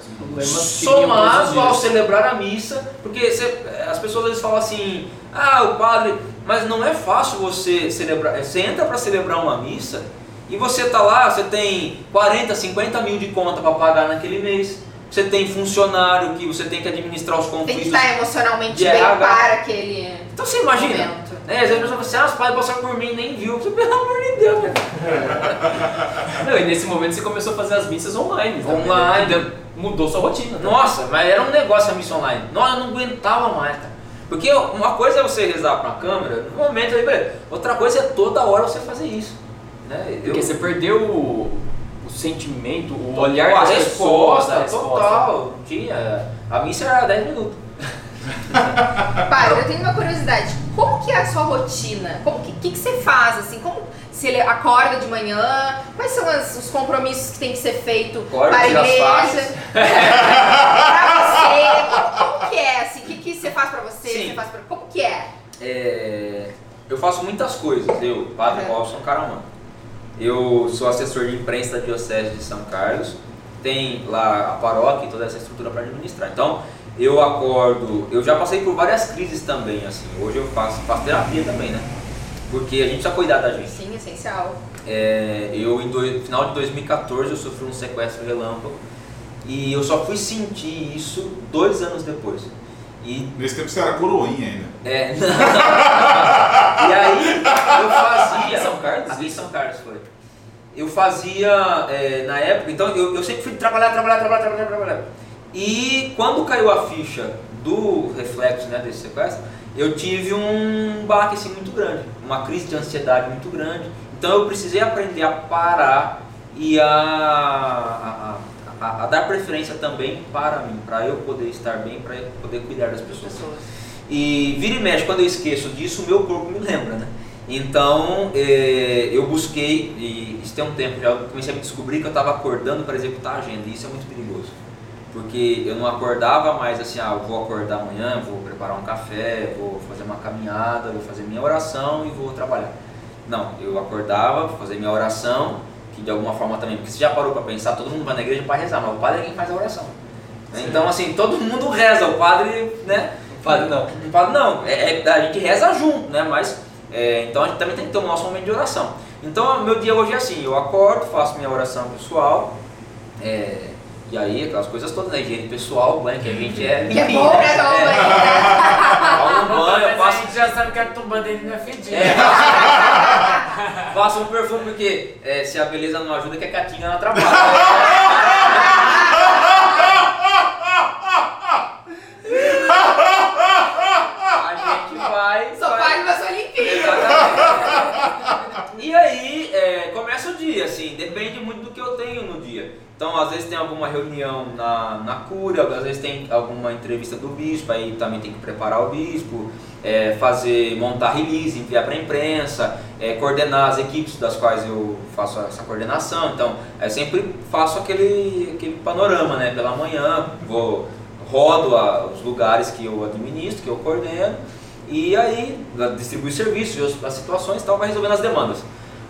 somado ao celebrar a missa, porque você- as pessoas às vezes falam assim, ah, o padre, mas não é fácil você celebrar, você entra para celebrar uma missa e você tá lá, você tem 40, 50 mil de conta para pagar naquele mês, você tem funcionário que você tem que administrar os Tem que conflitos. estar emocionalmente bem RH. para aquele. Então você imagina, momento. Né? Às vezes a pessoa fala assim, ah, os padres passaram por mim nem viu. Você, pelo amor de Deus, né? <laughs> Não, e nesse momento você começou a fazer as missas online. né? Online. Deu- Mudou sua rotina. né? Nossa, mas era um negócio a missa online. Nossa, eu não aguentava mais, cara. Porque uma coisa é você rezar pra câmera, no momento aí, beleza. Outra coisa é toda hora você fazer isso. Né? Eu- Porque você perdeu o, o sentimento, o olhar a das resposta, pessoas, resposta. total. Tinha. A missa era 10 minutos. <laughs> Padre, eu tenho uma curiosidade. Como que é a sua rotina? O que, que, que você faz, assim? Como se ele acorda de manhã? Quais são as- os compromissos que tem que ser feito Acorda, para a igreja? <laughs> pra você? Como, como que é, assim? O que, que você faz pra você? Sim. Você faz pra... Como que é? É, eu faço muitas coisas, eu, Padre Uhum. Robson Caramã. Eu sou assessor de imprensa da Diocese de São Carlos, tem lá a paróquia e toda essa estrutura para administrar. Então, eu acordo, eu já passei por várias crises também, assim. Hoje eu faço, faço terapia também, né? Porque a gente precisa cuidar da gente. Sim, essencial. É, eu, em no final de 2014, eu sofri um sequestro relâmpago e eu só fui sentir isso dois anos depois. E Nesse tempo você era coroinha ainda. é, <laughs> e aí eu fazia. Aqui São Carlos? Aqui em São Carlos foi. Eu fazia é, na época, então eu, eu sempre fui trabalhar, trabalhar, trabalhar, trabalhar, trabalhar. E quando caiu a ficha do reflexo né, desse sequestro, eu tive um baque assim, muito grande, uma crise de ansiedade muito grande. Então eu precisei aprender a parar e a, a, a- a dar preferência também para mim, para eu poder estar bem, para eu poder cuidar das pessoas. Pessoas. E vira e mexe, quando eu esqueço disso, o meu corpo me lembra, né? Então, eh, eu busquei, e isso tem um tempo já, eu comecei a me descobrir que eu estava acordando para executar a agenda, e isso é muito perigoso. Porque eu não acordava mais assim, ah, eu vou acordar amanhã, vou preparar um café, vou fazer uma caminhada, vou fazer minha oração e vou trabalhar. Não, eu acordava, vou fazer minha oração, que de alguma forma também, porque você já parou para pensar, todo mundo vai na igreja para rezar, mas o padre é quem faz a oração. né? Então, assim, todo mundo reza, o padre, né? O padre não. Não fala, não, é, é- a gente reza junto, né? Mas, é, então a gente também tem que ter o nosso momento de oração. Então, meu dia hoje é assim, eu acordo, faço minha oração pessoal, é, e aí aquelas coisas todas, né? Higiene pessoal, né? Que a gente é Que é bom, né? É, <laughs> banho, banho, eu Mas a gente já sabe que a tumba dele não é fedida. é, <laughs> passo um perfume, porque é, se a beleza não ajuda, que a catinha não atrapalha. <laughs> A gente vai... Só vai- faz, mas sou limpinho. Exatamente. E aí é, começa o dia, assim, depende muito do que eu tenho no dia. Então, às vezes tem alguma reunião na, na cúria, às vezes tem alguma entrevista do bispo, aí também tem que preparar o bispo, é, fazer, montar release, enviar para a imprensa, é, coordenar as equipes das quais eu faço essa coordenação. Então, eu sempre faço aquele, aquele panorama, né? Pela manhã, vou rodo a- os lugares que eu administro, que eu coordeno, e aí distribuo serviços, as situações e tal, vai resolvendo as demandas.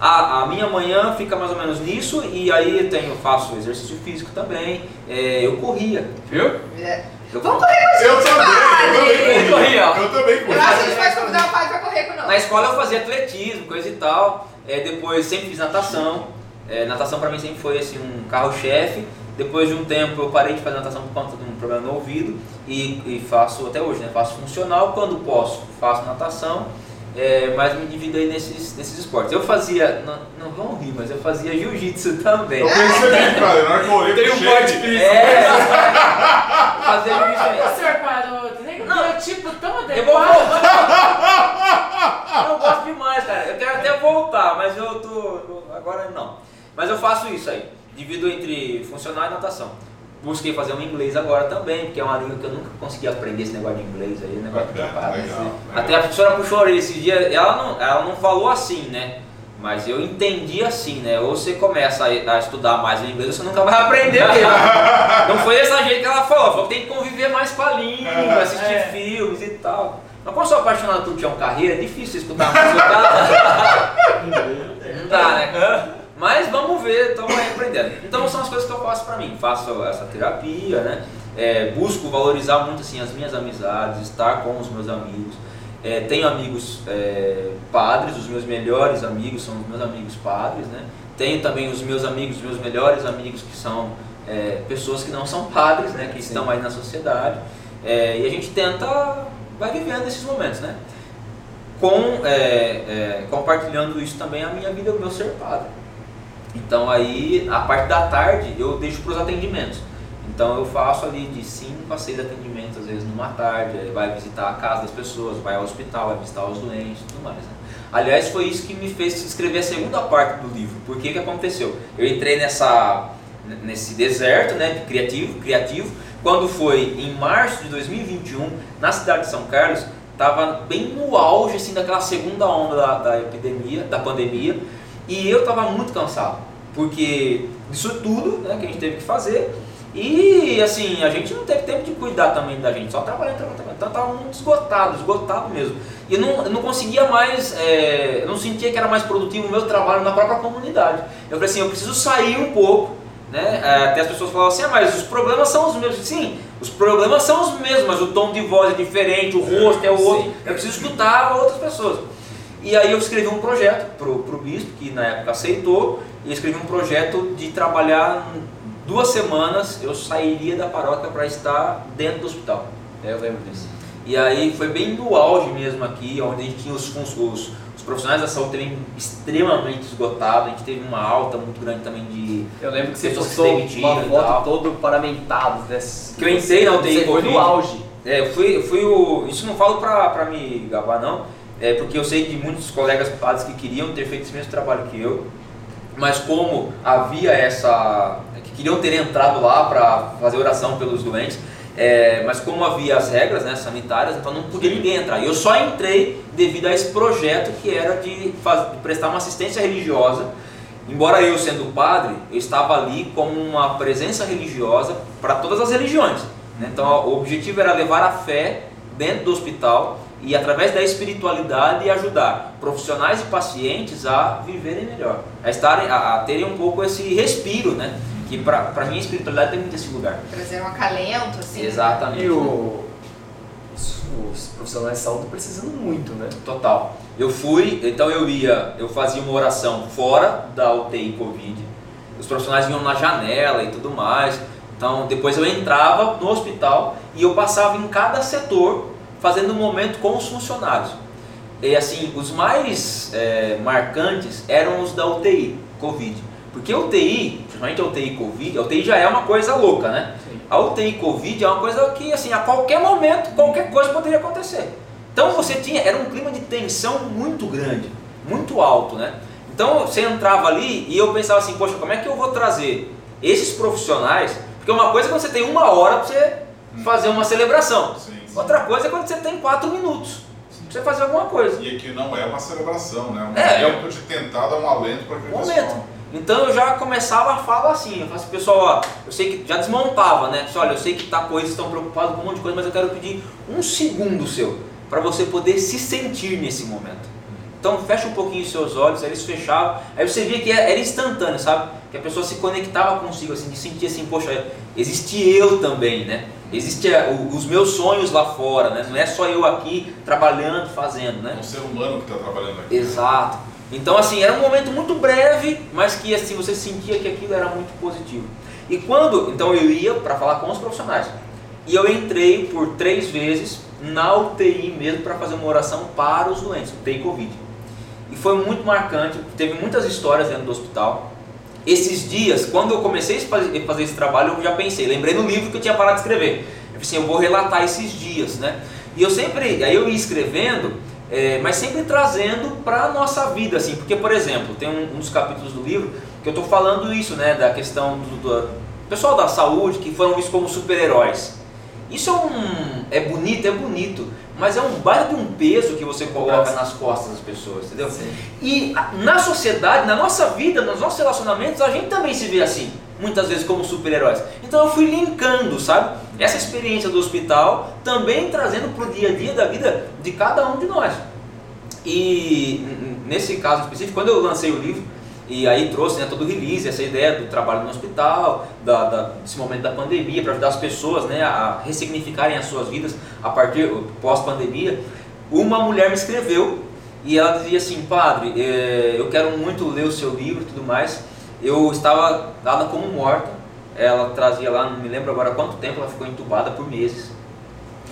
A, a minha manhã fica mais ou menos nisso, e aí eu tenho, faço exercício físico também, é, eu corria. Viu? É. Eu Vamos correr com a Eu gente, também, eu também padre! Ele corria. Eu também corri. Eu acho que a gente pode convidar o padre pra correr com Na escola eu fazia atletismo, coisa e tal. É, depois sempre fiz natação. É, natação pra mim sempre foi assim, um carro-chefe. Depois de um tempo eu parei de fazer natação por conta de um problema no ouvido e, e faço até hoje, né? Faço funcional quando posso, faço natação, é, mas me divido aí nesses, nesses esportes. Eu fazia, não, não vão rir, mas eu fazia jiu-jitsu também. Eu percebi, <laughs> cara, na <laughs> hora que eu olhei Tem um corte físico. É, eu fazia jiu-jitsu. O senhor parou, tem um biotipo tão Eu vou adequado. voltar. Eu gosto demais, cara. Eu quero até voltar, mas eu tô. Agora não. Mas eu faço isso aí. Divido entre funcional e natação. Busquei fazer um inglês agora também, porque é uma língua que eu nunca consegui aprender esse negócio de inglês aí, negócio de legal, assim. legal. Até a professora puxou a orelha esse dia, ela não, ela não falou assim, né? Mas eu entendi assim, né? Ou você começa a, a estudar mais o inglês, ou você nunca vai aprender mesmo. <laughs> não foi dessa jeito que ela falou, falou que tem que conviver mais com a língua, assistir É. filmes e tal. Mas como eu sou apaixonado por Tião Carreira, é difícil escutar música. <laughs> tá? Não dá, né? Mas vamos ver, estamos aí aprendendo. Então são as coisas que eu faço pra mim. Faço essa terapia, né? É, busco valorizar muito assim as minhas amizades, estar com os meus amigos. É, tenho amigos é, padres, os meus melhores amigos são os meus amigos padres, né? Tenho também os meus amigos, os meus melhores amigos que são é, pessoas que não são padres, né? Que estão aí na sociedade. É, e a gente tenta, vai vivendo esses momentos, né? Com, é, compartilhando isso também a minha vida, o meu ser padre. Então aí, a parte da tarde, eu deixo para os atendimentos. Então eu faço ali de 5 a 6 atendimentos, às vezes numa tarde, aí vai visitar a casa das pessoas, vai ao hospital, vai visitar os doentes tudo mais. Né? Aliás, foi isso que me fez escrever a segunda parte do livro. Por que que aconteceu? Eu entrei nessa, nesse deserto né, criativo, criativo, quando foi em março de 2021, na cidade de São Carlos, estava bem no auge assim, daquela segunda onda da, da epidemia, da pandemia, e eu estava muito cansado, porque disso tudo né, que a gente teve que fazer, e assim, a gente não teve tempo de cuidar também da gente, só trabalhando, trabalhando. Então estava muito esgotado, esgotado mesmo. E eu não, não conseguia mais, é, eu não sentia que era mais produtivo o meu trabalho na própria comunidade. Eu falei assim, eu preciso sair um pouco, né? É, Até as pessoas falavam assim, ah, mas os problemas são os mesmos. Sim, os problemas são os mesmos, mas o tom de voz é diferente, o rosto é o outro. Eu preciso escutar outras pessoas. E aí eu escrevi um projeto pro, pro bispo, que na época aceitou, e escrevi um projeto de trabalhar duas semanas, eu sairia da paróquia para estar dentro do hospital. É, eu lembro disso. E aí foi bem no auge mesmo aqui, onde a gente tinha os, fun- os, os profissionais da saúde também extremamente esgotados, a gente teve uma alta muito grande também de... Eu lembro que você que postou uma foto todo paramentado desse. Que eu entrei na UTI Você foi no auge. É, eu fui, eu fui o... Isso não falo pra me gabar não, é porque eu sei de muitos colegas padres que queriam ter feito esse mesmo trabalho que eu, mas como havia essa... que queriam ter entrado lá para fazer oração pelos doentes, é, mas como havia as regras né, sanitárias, então não podia ninguém entrar. E eu só entrei devido a esse projeto que era de, faz- de prestar uma assistência religiosa. Embora eu sendo padre, eu estava ali como uma presença religiosa para todas as religiões. né? Então o objetivo era levar a fé dentro do hospital e através da espiritualidade ajudar profissionais e pacientes a viverem melhor, a estarem, a, a terem um pouco esse respiro, né? Que para mim a espiritualidade tem muito esse lugar. Trazer um acalento, assim. Exatamente. E o, os, os profissionais de saúde precisando muito, né? Total. Eu fui, então eu ia, eu fazia uma oração fora da UTI Covid. Os profissionais vinham na janela e tudo mais. Então depois eu entrava no hospital e eu passava em cada setor fazendo um momento com os funcionários. E assim, os mais eh, marcantes eram os da UTI Covid. Porque a UTI, principalmente a UTI Covid, a UTI já é uma coisa louca, né? Sim. A UTI Covid é uma coisa que, assim, a qualquer momento, qualquer coisa poderia acontecer. Então você tinha, era um clima de tensão muito grande, muito alto, né? Então você entrava ali e eu pensava assim, poxa, como é que eu vou trazer esses profissionais Porque uma coisa é quando você tem uma hora para você fazer uma celebração. Sim. Outra coisa é quando você tem quatro minutos pra você fazer alguma coisa. E aqui não é uma celebração, né? É um É, momento de tentar dar um alento para aquele Momento. pessoal. Então eu já começava a falar assim, eu falava assim, pessoal, ó, eu sei que já desmontava, né? Olha, eu sei que tá coisa, estão preocupados com um monte de coisa, mas eu quero pedir um segundo seu para você poder se sentir nesse momento. Então fecha um pouquinho os seus olhos, aí eles fechavam, aí você via que era instantâneo, sabe? Que a pessoa se conectava consigo, assim, de sentir assim, poxa, existe eu também, né? Existem os meus sonhos lá fora, né? Não é só eu aqui trabalhando, fazendo, né? É um ser humano que está trabalhando aqui. Exato. Então assim, era um momento muito breve, mas que assim você sentia que aquilo era muito positivo. E quando, então eu ia para falar com os profissionais. E eu entrei por três vezes na UTI mesmo para fazer uma oração para os doentes, UTI Covid. E foi muito marcante, teve muitas histórias dentro do hospital. Esses dias, quando eu comecei a fazer esse trabalho, eu já pensei, lembrei no livro que eu tinha parado de escrever. Eu pensei, eu vou relatar esses dias, né? E eu sempre, aí eu ia escrevendo, é, mas sempre trazendo para a nossa vida, assim, porque, por exemplo, tem um, um dos capítulos do livro que eu estou falando isso, né, da questão do, do pessoal da saúde que foram vistos como super-heróis. Isso é um, é bonito, é bonito, mas é um baita de um peso que você coloca nas costas das pessoas, entendeu? Sim. E na sociedade, na nossa vida, nos nossos relacionamentos, a gente também se vê assim, muitas vezes como super-heróis. Então eu fui linkando, sabe? Essa experiência do hospital também trazendo para o dia a dia da vida de cada um de nós. E nesse caso específico, quando eu lancei o livro, e aí trouxe né, todo o release, essa ideia do trabalho no hospital, da, da- desse momento da pandemia, para ajudar as pessoas né, a ressignificarem as suas vidas a partir pós-pandemia, uma mulher me escreveu e ela dizia assim, padre, eh, eu quero muito ler o seu livro e tudo mais. Eu estava dada como morta, ela trazia lá, não me lembro agora quanto tempo, ela ficou entubada por meses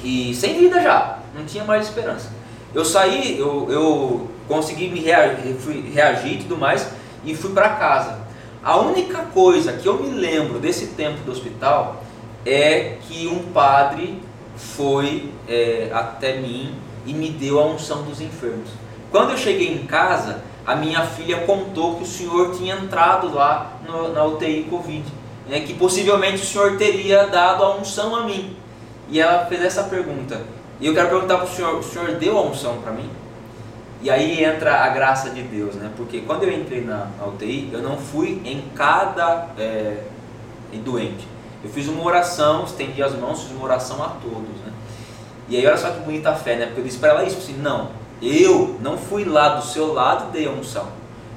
e sem vida já, não tinha mais esperança. Eu saí, eu, eu consegui me reagir, reagir e tudo mais e fui para casa. A única coisa que eu me lembro desse tempo do hospital é que um padre foi é, até mim e me deu a unção dos enfermos. Quando eu cheguei em casa, a minha filha contou que o senhor tinha entrado lá no- na UTI Covid, né, que possivelmente o senhor teria dado a unção a mim. E ela fez essa pergunta. E eu quero perguntar para o senhor: o senhor deu a unção para mim? E aí entra a graça de Deus, né? Porque quando eu entrei na, na UTI, eu não fui em cada é, doente. Eu fiz uma oração, estendi as mãos, fiz uma oração a todos, né? E aí olha só que bonita a fé, né? Porque eu disse para ela isso, assim, não, eu não fui lá do seu lado e dei a unção.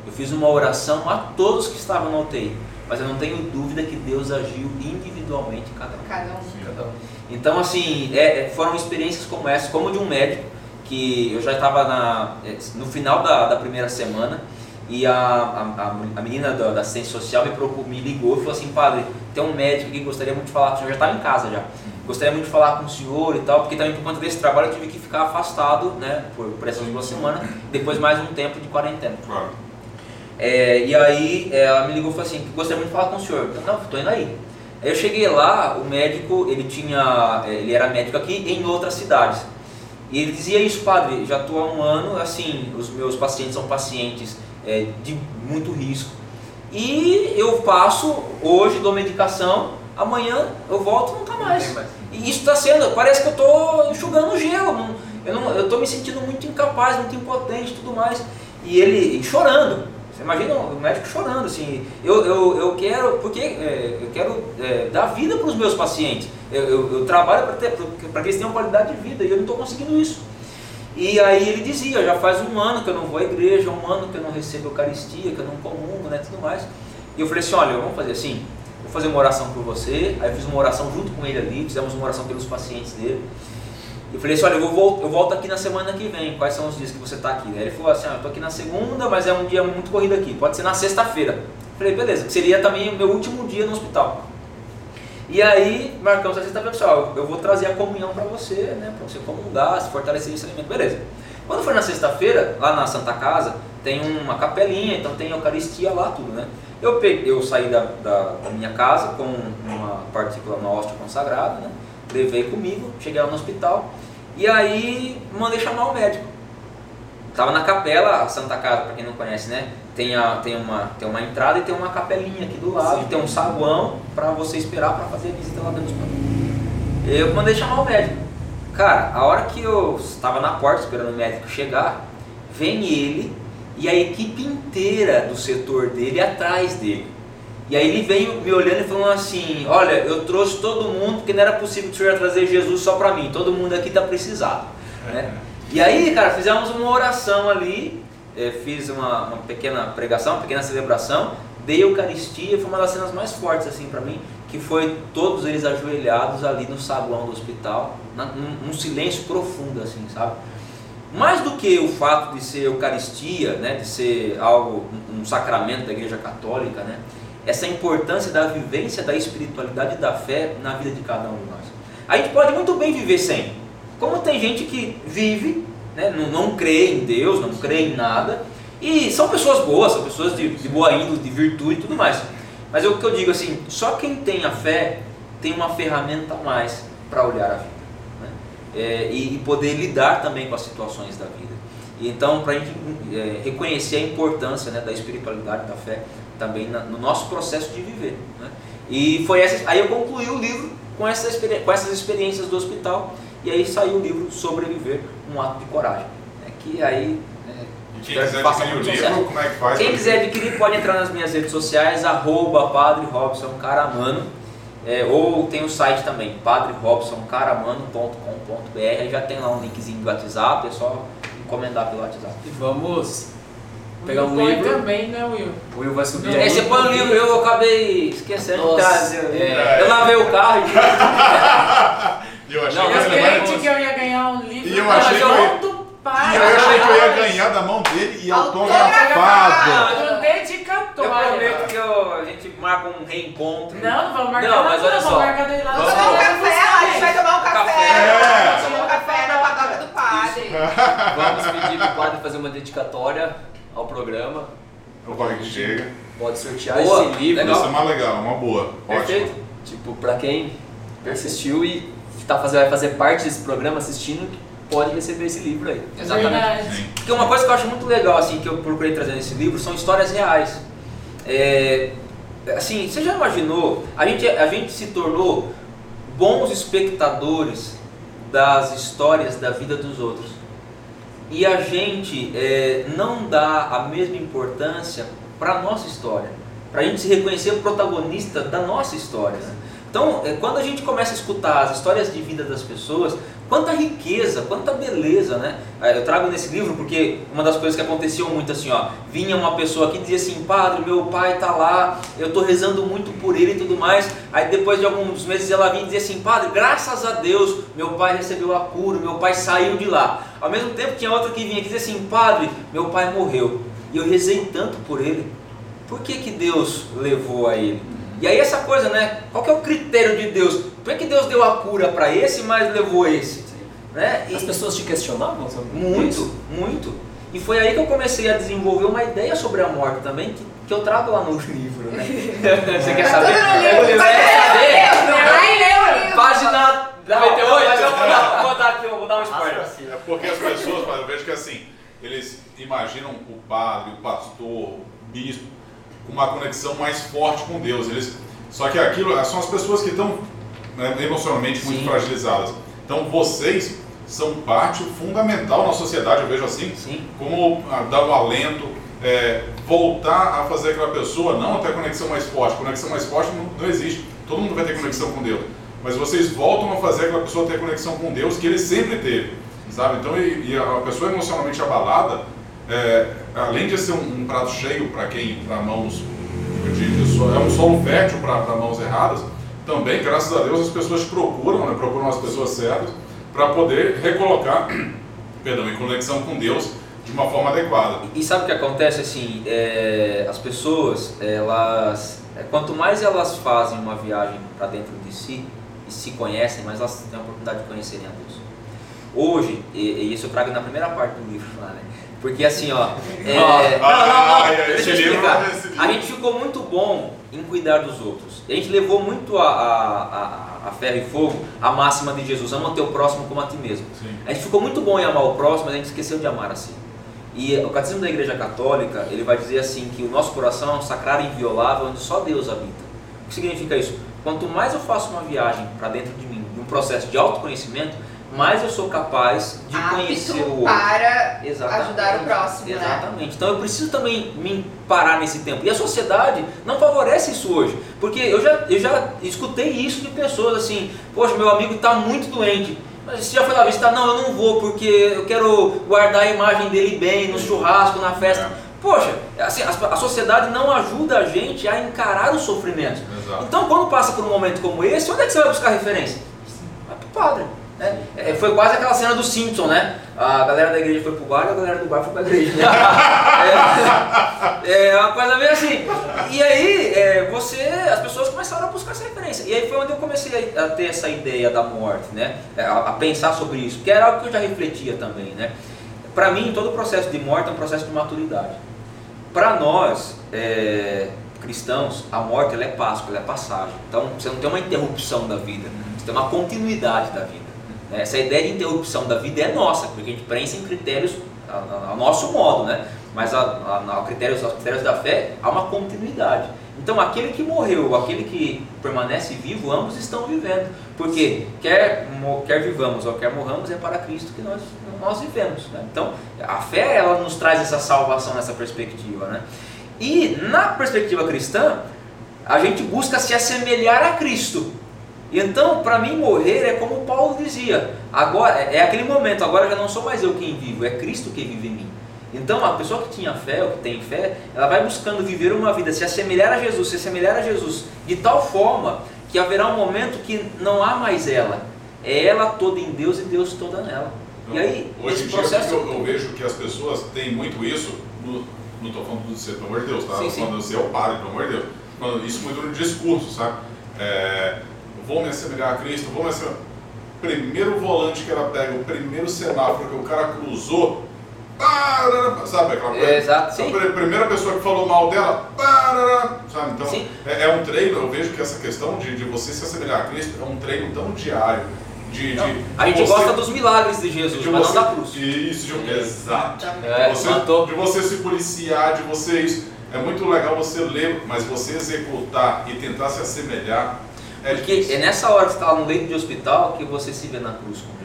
Eu fiz uma oração a todos que estavam na UTI, mas eu não tenho dúvida que Deus agiu individualmente em cada um. Cada um. Cada um. Então, assim, é- é, foram experiências como essa, como de um médico, que eu já estava é, no final da, da primeira semana e a, a, a- menina da, da assistência social me, procurou, me ligou e falou assim, padre, tem um médico que gostaria muito de falar com o senhor, já estava em casa já, gostaria muito de falar com o senhor e tal, porque também por conta desse trabalho eu tive que ficar afastado, né, por, por essas duas semanas, depois mais um tempo de quarentena. Claro. É, e aí é, ela me ligou e falou assim, gostaria muito de falar com o senhor. Eu, não, estou indo aí. Aí eu cheguei lá, o médico, ele tinha, é, ele era médico aqui em outras cidades. E ele dizia isso, padre, já estou há um ano, assim, os meus pacientes são pacientes é, de muito risco. E eu passo, hoje dou medicação, amanhã eu volto nunca mais. mais. E isso está sendo, parece que eu estou enxugando gelo, não- eu estou me sentindo muito incapaz, muito impotente e tudo mais. E ele chorando, você imagina o médico chorando, assim, eu, eu, eu quero, porque é, eu quero é, dar vida para os meus pacientes, eu, eu, eu trabalho para que eles tenham qualidade de vida e eu não estou conseguindo isso. E aí ele dizia, já faz um ano que eu não vou à igreja, um ano que eu não recebo Eucaristia, que eu não comungo, né, tudo mais. E eu falei assim, olha, vamos fazer assim, vou fazer uma oração por você. Aí eu fiz uma oração junto com ele ali, fizemos uma oração pelos pacientes dele. Eu falei assim, olha, eu, vou, eu volto aqui na semana que vem, quais são os dias que você está aqui? Aí ele falou assim, ah, eu estou aqui na segunda, mas é um dia muito corrido aqui, pode ser na sexta-feira. Falei, beleza, seria também o meu último dia no hospital. E aí, marcamos a sexta-feira, pessoal, eu vou trazer a comunhão para você, né, para você comungar, se fortalecer esse alimento, beleza. Quando foi na sexta-feira, lá na Santa Casa, tem uma capelinha, então tem Eucaristia lá, tudo, né. Eu, peguei, eu saí da, da, da minha casa com uma partícula, uma hóstia consagrada, né, levei comigo, cheguei lá no hospital, e aí mandei chamar o médico. tava na capela, a Santa Casa, para quem não conhece, né? Tem, a, tem, uma, tem uma entrada e tem uma capelinha aqui do lado, Sim. tem um saguão para você esperar para fazer a visita lá dentro do hospital. Eu mandei chamar o médico. Cara, a hora que eu estava na porta esperando o médico chegar, vem ele e a equipe inteira do setor dele atrás dele. E aí ele veio me olhando e falando assim: Olha, eu trouxe todo mundo porque não era possível que o senhor ia trazer Jesus só para mim, todo mundo aqui está precisado. Né? E aí, cara, fizemos uma oração ali, eh, fiz uma, uma pequena pregação, uma pequena celebração, dei Eucaristia, foi uma das cenas mais fortes assim para mim, que foi todos eles ajoelhados ali no saguão do hospital, num, num silêncio profundo assim, sabe? Mais do que o fato de ser Eucaristia, né, de ser algo, um sacramento da Igreja Católica, né, essa importância da vivência da espiritualidade e da fé na vida de cada um de nós. A gente pode muito bem viver sem, como tem gente que vive, né, não, não crê em Deus, não crê em nada, e são pessoas boas, são pessoas de, de boa índole, de virtude e tudo mais. Mas é o que eu digo assim, só quem tem a fé tem uma ferramenta a mais para olhar a vida né? É, e, e poder lidar também com as situações da vida. E então, para a gente é, reconhecer a importância né, da espiritualidade, da fé, também na- no nosso processo de viver. Né? E foi essa, aí eu concluí o livro com, essa, com essas experiências do hospital, e aí saiu o livro Sobreviver, um ato de coragem. né, que aí é, E quem quiser adquirir o livro, como é que faz? Quem quiser adquirir pode entrar nas minhas redes sociais, arroba Padre Robson Caramano, é, ou tem o site também, padrerobsoncaramano.com.br, já tem lá um linkzinho do WhatsApp, é só encomendar pelo WhatsApp. E vamos pegar um livro. também, né, Will? O Will vai subir aí. Você põe o livro, eu acabei esquecendo de trazer. é. Eu lavei o carro e eu achei Não, que Eu crente que eu ia ganhar um livro. E eu achei que eu ia- E eu achei que eu ia ganhar da mão dele e autografado. Um eu prometo que eu- a gente marca um reencontro. Não, não vamos marcar Não, mas olha não, só. vamos marcar daí lá. Vamos- Tomar um café, a gente vai tomar um café. Café. É. Vamos tomar um café na padoca do padre. Vamos pedir pro padre fazer uma dedicatória ao programa. O Corre que chega. Pode sortear Boa, esse livro. legal. Isso é mais legal, uma boa. Perfeito. Ótimo. Tipo, pra quem persistiu e tá fazer, vai fazer parte desse programa assistindo, pode receber esse livro aí. Exatamente. Porque uma coisa que eu acho muito legal, assim, que eu procurei trazer nesse livro, são histórias reais. É, assim, você já imaginou, a gente, a gente se tornou bons espectadores das histórias da vida dos outros. E a gente é, não dá a mesma importância para a nossa história, para a gente se reconhecer protagonista da nossa história. né? Então, é, quando a gente começa a escutar as histórias de vida das pessoas, quanta riqueza, quanta beleza, né? É, Eu trago nesse livro porque uma das coisas que aconteciam muito assim, ó, vinha uma pessoa aqui e dizia assim, padre, meu pai tá lá, eu tô rezando muito por ele e tudo mais. Aí depois de alguns meses ela vinha e dizia assim, padre, graças a Deus, meu pai recebeu a cura, meu pai saiu de lá. Ao mesmo tempo tinha outra que vinha aqui e dizia assim, padre, meu pai morreu. E eu rezei tanto por ele. Por que que Deus levou a ele? E aí essa coisa, né? Qual que é o critério de Deus? Por que que Deus deu a cura para esse, mas levou esse? Né? E- As pessoas te questionavam sobre muito, isso? muito. E foi aí que eu comecei a desenvolver uma ideia sobre a morte também, que, que eu trago lá no <laughs> livro, né? <laughs> Você quer Tá saber? tudo no livro. Você Vai quer ler, saber? Vai ler o livro. Página Não, 98. mas eu vou dar, <laughs> vou dar aqui, eu vou dar um spoiler. É porque as pessoas, eu vejo que assim, eles imaginam o padre, o pastor, o bispo, com uma conexão mais forte com Deus. Eles, só que aquilo são as pessoas que estão né, emocionalmente muito Sim. fragilizadas. Então vocês são parte fundamental na sociedade, eu vejo assim, Sim. como ah, dar um alento, é, voltar a fazer aquela pessoa não ter conexão mais forte. Conexão mais forte não, não existe. Todo mundo vai ter conexão com Deus. Mas vocês voltam a fazer aquela pessoa ter conexão com Deus que ele sempre teve. Sabe? Então, e, e a pessoa emocionalmente abalada, é, além de ser um, um prato cheio para quem, para mãos, é um solo fértil para mãos erradas, também, graças a Deus, as pessoas procuram, né, procuram as pessoas certas para poder recolocar, <clears throat> perdão, em conexão com Deus de uma forma adequada. E sabe o que acontece assim? é, as pessoas, elas, é, quanto mais elas fazem uma viagem para dentro de si e se conhecem, mais elas têm a oportunidade de conhecerem a Deus. Hoje, e, e isso eu trago na primeira parte do livro, lá, né? Porque assim, ó. é, <laughs> não, não, não, Ah, esse deixa eu explicar. A gente ficou muito bom em cuidar dos outros. A gente levou muito a, a, a, a ferro e fogo a máxima de Jesus, ama o teu próximo como a ti mesmo. Sim. A gente ficou muito bom em amar o próximo, mas a gente esqueceu de amar assim. E o Catecismo da Igreja Católica, ele vai dizer assim que o nosso coração é um sacrário inviolável onde só Deus habita. O que significa isso? Quanto mais eu faço uma viagem para dentro de mim, um processo de autoconhecimento, mais eu sou capaz de conhecer o outro. para Exatamente. ajudar o próximo, né? Exatamente. Então eu preciso também me parar nesse tempo. E a sociedade não favorece isso hoje. Porque eu já, eu já escutei isso de pessoas assim, poxa, meu amigo está muito doente. Mas você já foi lá visitar? Não, eu não vou porque eu quero guardar a imagem dele bem no churrasco, na festa. É. Poxa, assim, a, sociedade não ajuda a gente a encarar o sofrimento. Exato. Então, quando passa por um momento como esse, onde é que você vai buscar referência? Vai pro padre. né? É, foi quase aquela cena do Simpson, né? A galera da igreja foi pro bar e a galera do bar foi pra igreja. Né? é, é uma coisa meio assim. E aí, é, você, as pessoas começaram a buscar essa referência. E aí foi onde eu comecei a, ter essa ideia da morte, né? É, A, a pensar sobre isso, que era algo que eu já refletia também, né? Para mim, todo processo de morte é um processo de maturidade. Para nós, é, cristãos, a morte ela é Páscoa, ela é passagem. Então você não tem uma interrupção da vida, você tem uma continuidade da vida. né? Essa ideia de interrupção da vida é nossa, porque a gente prensa em critérios a- nosso modo, né? Mas a, a, a critérios, aos critérios da fé há uma continuidade. Então aquele que morreu, aquele que permanece vivo, ambos estão vivendo. Porque quer, quer vivamos ou quer morramos, é para Cristo que nós, nós vivemos. né? Então a fé ela nos traz essa salvação nessa perspectiva. Né? E na perspectiva cristã, a gente busca se assemelhar a Cristo. E Então, para mim, morrer é como Paulo dizia: agora é é aquele momento, agora já não sou mais eu quem vivo, é Cristo que vive em mim. Então, a pessoa que tinha fé, ou que tem fé, ela vai buscando viver uma vida, se assemelhar a Jesus, se assemelhar a Jesus, de tal forma que haverá um momento que não há mais ela, é ela toda em Deus e Deus toda nela. E aí, Hoje esse em dia, processo. eu, eu vejo que as pessoas têm muito isso, no, não estou falando do você, pelo amor de Deus, tá? Sim, sim. Quando você é o padre, pelo amor de Deus. Quando- Isso muito no discurso, sabe? É, vou me assemelhar a Cristo, vou me assemelhar. Primeiro volante que ela pega, o primeiro semáforo que o cara cruzou, sabe aquela coisa? É, exato, sim. A pri- primeira pessoa que falou mal dela, parará, sabe? Então, é, é um treino, eu vejo que essa questão de, de você se assemelhar a Cristo é um treino tão diário. De, Não, de a gente você- gosta dos milagres de Jesus, de mas você, não da cruz. Isso, de, exato. É, De você, de você se policiar, de você isso. É muito legal você ler, mas você executar e tentar se assemelhar é Porque difícil. é nessa hora que você está no leito de hospital que você se vê na cruz com.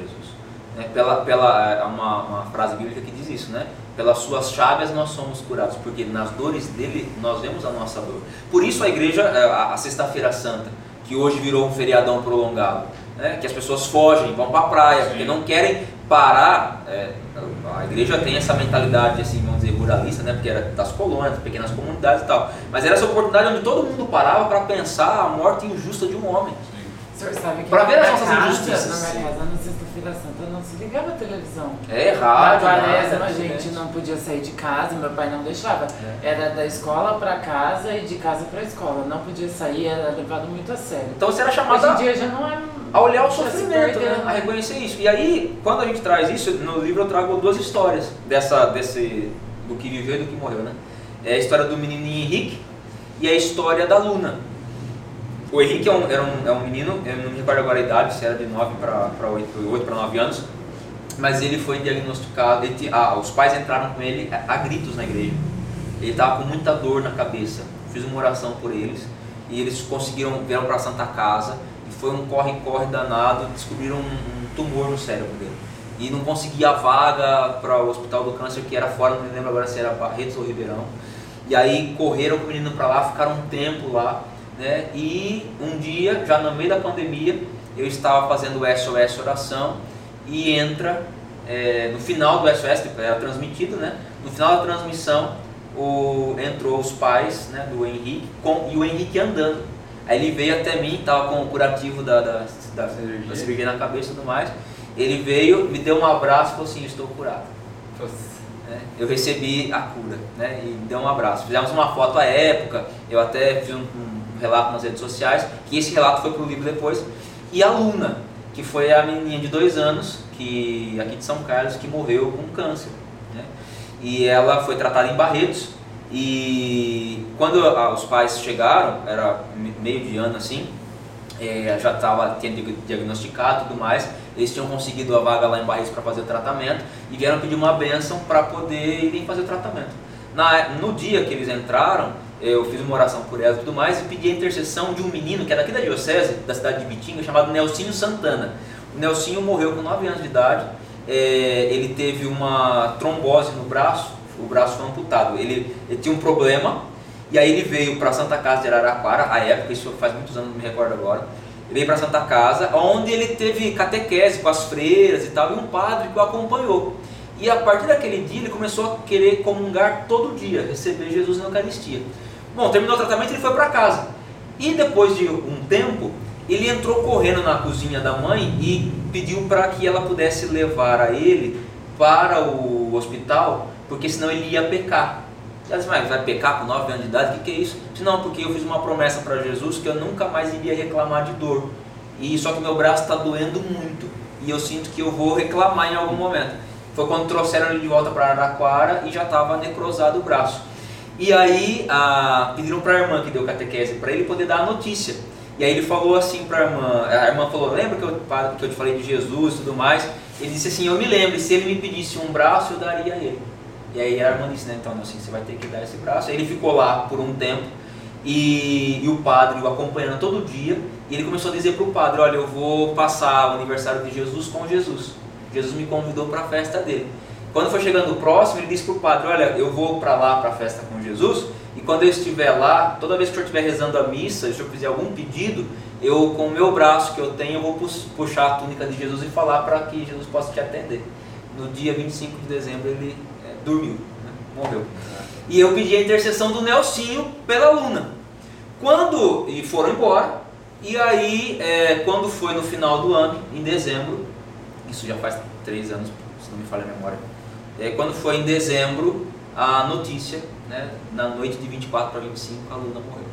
Né? Pela, pela, é uma, uma frase bíblica que diz isso, né? Pelas suas chagas nós somos curados, porque nas dores dele nós vemos a nossa dor. Por isso a igreja, é, a, a Sexta-feira Santa, que hoje virou um feriadão prolongado, né? que as pessoas fogem, vão para a praia, Sim. porque não querem parar. é, a igreja tem essa mentalidade, assim, vamos dizer, ruralista, né? porque era das colônias, pequenas comunidades e tal. Mas era essa oportunidade onde todo mundo parava para pensar a morte injusta de um homem. Que Pra ver as nossas casa, injustiças. Na minha casa, na sexta-feira santa, se ligava a televisão. É Na rádio, quaresma a gente não podia sair de casa, meu pai não deixava. Era da escola pra casa e de casa pra escola. Não podia sair, era levado muito a sério. Então você era Hoje chamado em a, dia já não é. a olhar o sofrimento, perdeu, né? a reconhecer isso. E aí, quando a gente traz isso, no livro eu trago duas histórias dessa, desse, do que viveu e do que morreu, né? É a história do menininho Henrique e a história da Luna. O Henrique é um, era um, é um menino, eu não me recordo agora a idade, se era de 9 para 8, 8 para 9 anos, mas ele foi diagnosticado, ele ah, os pais entraram com ele a, gritos na igreja. Ele estava com muita dor na cabeça. Fiz uma oração por eles e eles conseguiram vieram para a Santa Casa e foi um corre-corre danado. Descobriram um, um tumor no cérebro dele e não conseguia a vaga para o Hospital do Câncer que era fora, não me lembro agora se era Barretos ou Ribeirão. E aí correram com o menino para lá, ficaram um tempo lá, né? E um dia, já no meio da pandemia, eu estava fazendo SOS oração e entra é, no final do SOS, tipo, era transmitido, né? No final da transmissão, o, entrou os pais né, do Henrique com, e o Henrique andando. Aí ele veio até mim, estava com o curativo da, da, da, da cirurgia na cabeça e tudo mais. Ele veio, me deu um abraço e falou assim: Estou curado. né? Eu recebi a cura né? e me deu um abraço. Fizemos uma foto à época, eu até fiz um, um relato nas redes sociais, que esse relato foi para o livro depois. E a Luna, que foi a menininha de dois anos, que aqui de São Carlos, que morreu com câncer. Né? E ela foi tratada em Barretos. E quando ah, os pais chegaram, era me- meio de ano assim, é, já estava di- diagnosticado e tudo mais. Eles tinham conseguido a vaga lá em Barreiros para fazer o tratamento e vieram pedir uma benção para poder irem fazer o tratamento. Na, no dia que eles entraram, eu fiz uma oração por elas e tudo mais e pedi a intercessão de um menino que é daqui da diocese, da cidade de Bitinga, chamado Nelsinho Santana. O Nelsinho morreu com 9 anos de idade, é, ele teve uma trombose no braço, o braço foi amputado. Ele, ele tinha um problema e aí ele veio para Santa Casa de Araraquara, à época, isso faz muitos anos, não me recordo agora. Ele veio para Santa Casa, onde ele teve catequese com as freiras e tal, e um padre que o acompanhou. E a partir daquele dia ele começou a querer comungar todo dia, receber Jesus na Eucaristia. Bom, terminou o tratamento ele foi para casa. E depois de um tempo, ele entrou correndo na cozinha da mãe e pediu para que ela pudesse levar a ele para o hospital, porque senão ele ia pecar. Ela disse, mas vai pecar com 9 anos de idade? O que, que é isso? Disse, não, porque eu fiz uma promessa para Jesus que eu nunca mais iria reclamar de dor. E só que meu braço está doendo muito. E eu sinto que eu vou reclamar em algum momento. Foi quando trouxeram ele de volta para Araraquara e já estava necrosado o braço. E aí a, pediram para a irmã que deu catequese para ele poder dar a notícia. E aí ele falou assim para a irmã, a irmã falou, lembra que eu, que eu te falei de Jesus e tudo mais? Ele disse assim, eu me lembro, se ele me pedisse um braço, eu daria a ele. E aí a irmã disse, né, então assim, você vai ter que dar esse braço. Aí ele ficou lá por um tempo e, e o padre o acompanhando todo dia. E ele começou a dizer para o padre, olha, eu vou passar o aniversário de Jesus com Jesus. Jesus me convidou para a festa dele. Quando foi chegando próximo, ele disse para o padre, olha, eu vou para lá para a festa com Jesus. E quando eu estiver lá, toda vez que o senhor estiver rezando a missa, se o senhor fizer algum pedido, eu com o meu braço que eu tenho, eu vou puxar a túnica de Jesus e falar para que Jesus possa te atender. No dia 25 de dezembro ele é, dormiu, né? morreu. E eu pedi a intercessão do Nelsinho pela Luna. Quando e foram embora, e aí é, quando foi no final do ano, em dezembro, isso já faz três anos, se não me falha a memória, é, quando foi em dezembro a notícia, né, na noite de 24 para 25 a Luna morreu.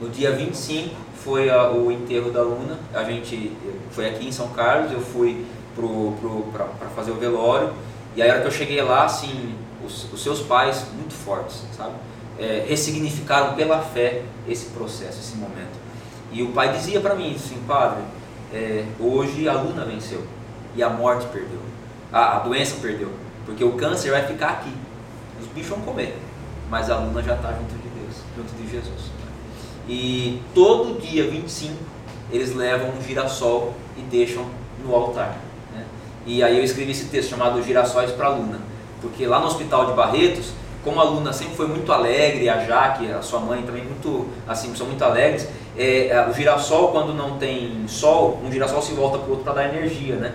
No dia 25 foi a- o enterro da Luna, a gente foi aqui em São Carlos, eu fui para fazer o velório, e aí a hora que eu cheguei lá, assim, os, os seus pais, muito fortes, sabe? É, ressignificaram pela fé esse processo, esse momento. E o pai dizia para mim, assim, padre, é, hoje a Luna venceu e a morte perdeu, a, a doença perdeu, porque o câncer vai ficar aqui, os bichos vão comer, mas a Luna já está junto de Deus, junto de Jesus. E todo dia 25 eles levam um girassol e deixam no altar. né? E aí eu escrevi esse texto chamado Girassóis para a Luna, porque lá no hospital de Barretos, como a Luna sempre foi muito alegre, a Jaque, a sua mãe também muito, assim, são muito alegres, é, o girassol quando não tem sol, um girassol se volta para o outro para dar energia, né?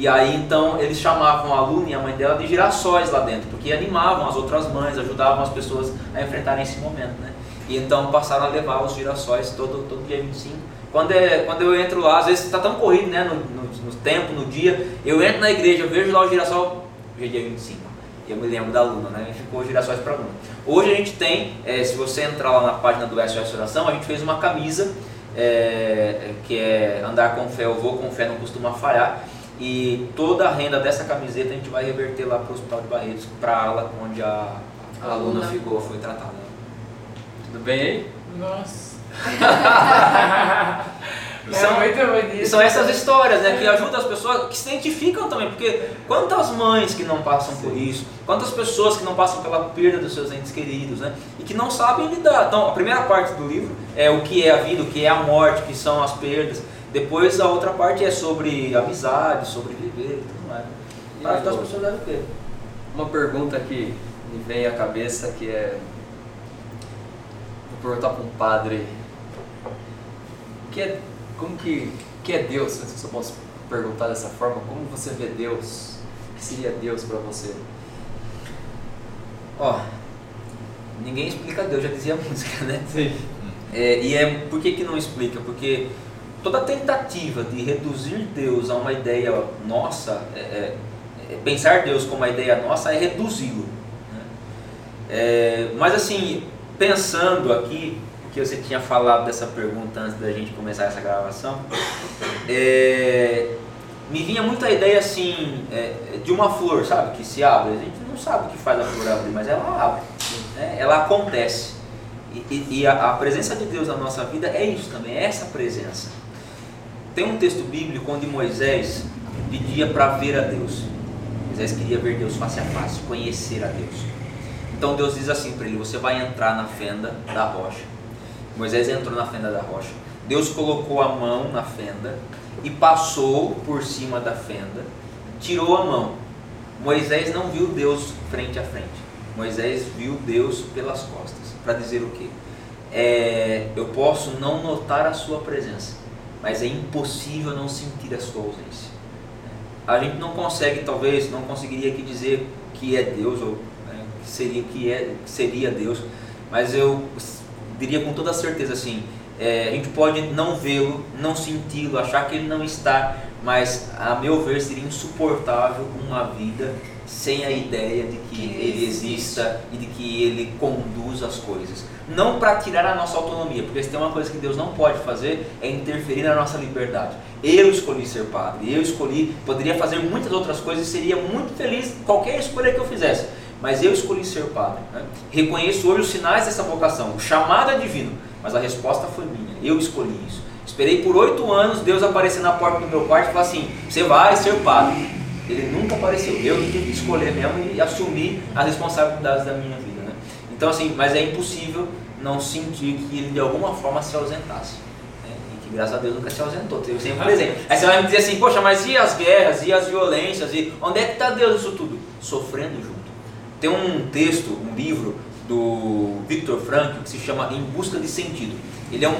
E aí então eles chamavam a Luna e a mãe dela de girassóis lá dentro, porque animavam as outras mães, ajudavam as pessoas a enfrentarem esse momento, né? E então passaram a levar os girassóis todo, todo dia 25. Quando, é, quando eu entro lá, às vezes está tão corrido né, no, no, no tempo, no dia, eu entro na igreja, vejo lá o girassol, hoje é dia 25. Eu me lembro da Luna, né? Ficou girassóis para Luna. Hoje a gente tem, é, se você entrar lá na página do SOS Oração, a gente fez uma camisa é, que é andar com fé, eu vou com fé, não costuma falhar. E toda a renda dessa camiseta a gente vai reverter lá para o Hospital de Barretos, para a ala onde a, a aluna Aluna. ficou, foi tratada. Tudo bem aí? Nossa. <laughs> São- é muito bonito. São essas histórias né, que ajudam as pessoas, que se identificam também, porque quantas mães que não passam por isso, quantas pessoas que não passam pela perda dos seus entes queridos, né, e que não sabem lidar. Então, a primeira parte do livro é o que é a vida, o que é a morte, o que são as perdas. Depois, a outra parte é sobre amizade, sobre viver e tudo mais. Para ajudar as pessoas a viver. Uma pergunta que me vem à cabeça que é. Vou perguntar para um padre. Que é, como que, que é Deus? Se eu posso perguntar dessa forma, como você vê Deus? O que seria Deus para você? Ó, ninguém explica Deus, já dizia a <laughs> música, né? Sim. É, e é por que, que não explica? Porque toda tentativa de reduzir Deus a uma ideia nossa, é, é, é, pensar Deus como uma ideia nossa é reduzi-lo. né? É, mas assim, pensando aqui, que você tinha falado dessa pergunta antes da gente começar essa gravação, é, me vinha muita ideia assim é, de uma flor, sabe, que se abre. A gente não sabe o que faz a flor abrir, mas ela abre, né? ela acontece. E, e- e a, a presença de Deus na nossa vida é isso também, é essa presença. Tem um texto bíblico onde Moisés pedia para ver a Deus. Moisés queria ver Deus face a face, conhecer a Deus. Então Deus diz assim para ele: Você vai entrar na fenda da rocha. Moisés entrou na fenda da rocha. Deus colocou a mão na fenda e passou por cima da fenda, tirou a mão. Moisés não viu Deus frente a frente. Moisés viu Deus pelas costas. Para dizer o quê? É, eu posso não notar a sua presença, mas é impossível não sentir a sua ausência. A gente não consegue, talvez, não conseguiria aqui dizer que é Deus ou né, que seria que é que seria Deus, mas eu diria com toda certeza assim, é, a gente pode não vê-lo, não senti-lo, achar que ele não está, mas a meu ver seria insuportável uma vida sem a ideia de que ele exista e de que ele conduz as coisas. Não para tirar a nossa autonomia, porque se tem uma coisa que Deus não pode fazer é interferir na nossa liberdade. Eu escolhi ser padre, eu escolhi, poderia fazer muitas outras coisas e seria muito feliz qualquer escolha que eu fizesse, mas eu escolhi ser padre. Né? Reconheço hoje os sinais dessa vocação, o chamado é divino, mas a resposta foi minha, eu escolhi isso. Esperei por oito anos Deus aparecer na porta do meu quarto e falar assim: você vai ser padre. Ele nunca apareceu. Eu tive que escolher mesmo e assumir as responsabilidades da minha vida. Né? Então, assim, mas é impossível não sentir que ele de alguma forma se ausentasse. Né? E que graças a Deus nunca se ausentou, teve sempre presente. Aí você vai me dizer assim, poxa, mas e as guerras, e as violências, e onde é que está Deus nisso tudo? Sofrendo junto. Tem um texto, um livro do Viktor Frankl que se chama Em Busca de Sentido. Ele é um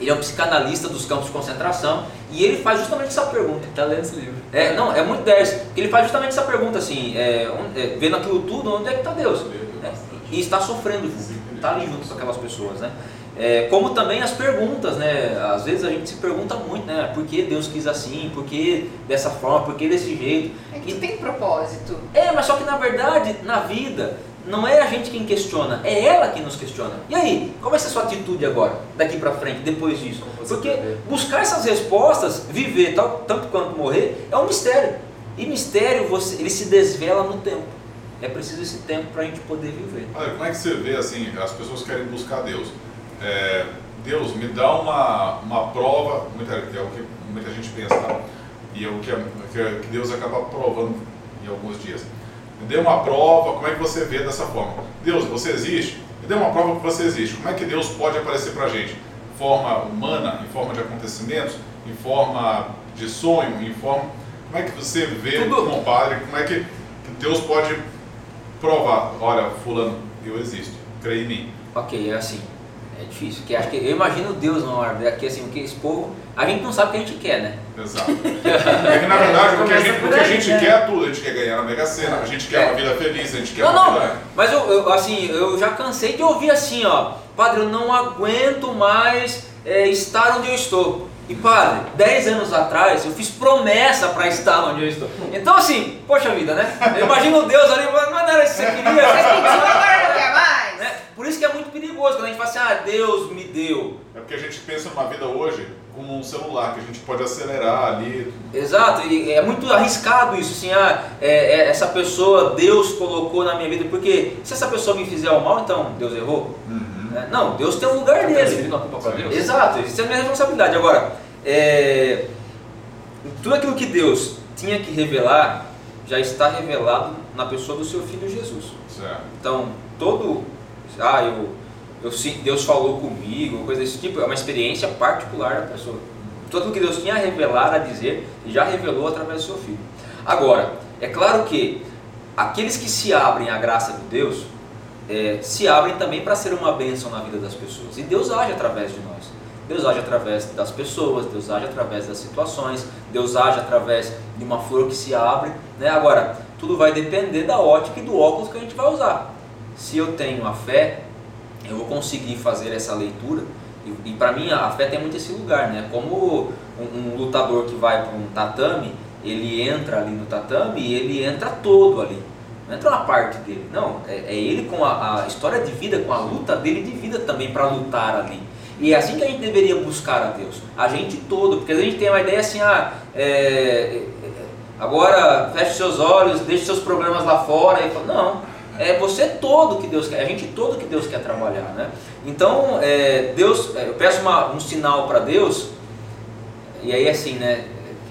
ele é um psicanalista dos campos de concentração e ele faz justamente essa pergunta. Está lendo esse livro. É, não, é muito 10. Ele faz justamente essa pergunta assim, é, onde, é, vendo aquilo tudo, onde é que está Deus? É, e está sofrendo junto, está ali junto com aquelas pessoas, né? É, como também as perguntas, né? Às vezes a gente se pergunta muito, né? Por que Deus quis assim? Por que dessa forma? Por que desse jeito? É que tem propósito. É, mas só que na verdade, na vida, não é a gente quem questiona, é ela quem nos questiona. E aí, qual vai ser a sua atitude agora, daqui para frente, depois disso? Porque buscar essas respostas, viver tal, tanto quanto morrer, é um mistério. E mistério, você, ele se desvela no tempo. É preciso esse tempo para a gente poder viver. Olha, como é que você vê assim, as pessoas querem buscar Deus? É, Deus, me dá uma, uma prova, muita, é o que muita gente pensa, tá? e é o que, é, que Deus acaba provando em alguns dias. Me dê uma prova, como é que você vê dessa forma? Deus, você existe? Me dê uma prova que você existe. Como é que Deus pode aparecer para a gente? Em forma humana, em forma de acontecimentos, em forma de sonho, em forma... Como é que você vê Tudo. como padre, como é que Deus pode provar? Olha, fulano, eu existo, creia em mim. Ok, é assim. É difícil. Porque acho que eu imagino Deus na hora daqui assim, porque esse povo, a gente não sabe o que a gente quer, né? Exato. É que na verdade o que a gente, o que a gente né? quer é tudo. A gente quer ganhar na Mega Sena, a gente quer É. uma vida feliz, a gente quer Não, uma não, vida. mas eu, eu, assim, eu já cansei de ouvir assim, ó, padre, eu não aguento mais é, estar onde eu estou. E padre, 10 anos atrás eu fiz promessa para estar onde eu estou. Então assim, poxa vida, né? Eu imagino Deus ali, mas não era isso que você queria. pediu, agora não quer mais? né? Por isso que é muito perigoso quando a gente fala assim, ah, Deus me deu. É porque a gente pensa numa vida hoje como um celular, que a gente pode acelerar ali. Exato, e é muito arriscado isso, assim, ah, é, é, essa pessoa Deus colocou na minha vida, porque se essa pessoa me fizer o mal, então Deus errou? Né? Não, Deus tem um lugar a culpa para Deus? Exato, isso é a minha responsabilidade. Agora, é, tudo aquilo que Deus tinha que revelar já está revelado na pessoa do seu filho Jesus. Certo. Então, todo. Ah, eu, eu Deus falou comigo, coisa desse tipo, é uma experiência particular da pessoa. Tudo que Deus tinha a revelar, a dizer, já revelou através do seu filho. Agora, é claro que aqueles que se abrem à graça de Deus, é, se abrem também para ser uma bênção na vida das pessoas. E Deus age através de nós. Deus age através das pessoas, Deus age através das situações, Deus age através de uma flor que se abre. Né? Agora, tudo vai depender da ótica e do óculos que a gente vai usar. Se eu tenho a fé, eu vou conseguir fazer essa leitura. E, e para mim a fé tem muito esse lugar, né? Como um, um lutador que vai para um tatame, ele entra ali no tatame e ele entra todo ali. Não entra uma parte dele, não. É, é ele com a, a história de vida, com a luta dele de vida também para lutar ali. E é assim que a gente deveria buscar a Deus. A gente todo, porque a gente tem uma ideia assim, ah, é, é, agora feche seus olhos, deixe seus problemas lá fora. E fala, não, é você todo que Deus quer, a gente todo que Deus quer trabalhar, né? Então, é, Deus, é, eu peço uma- um sinal para Deus, E aí assim, né?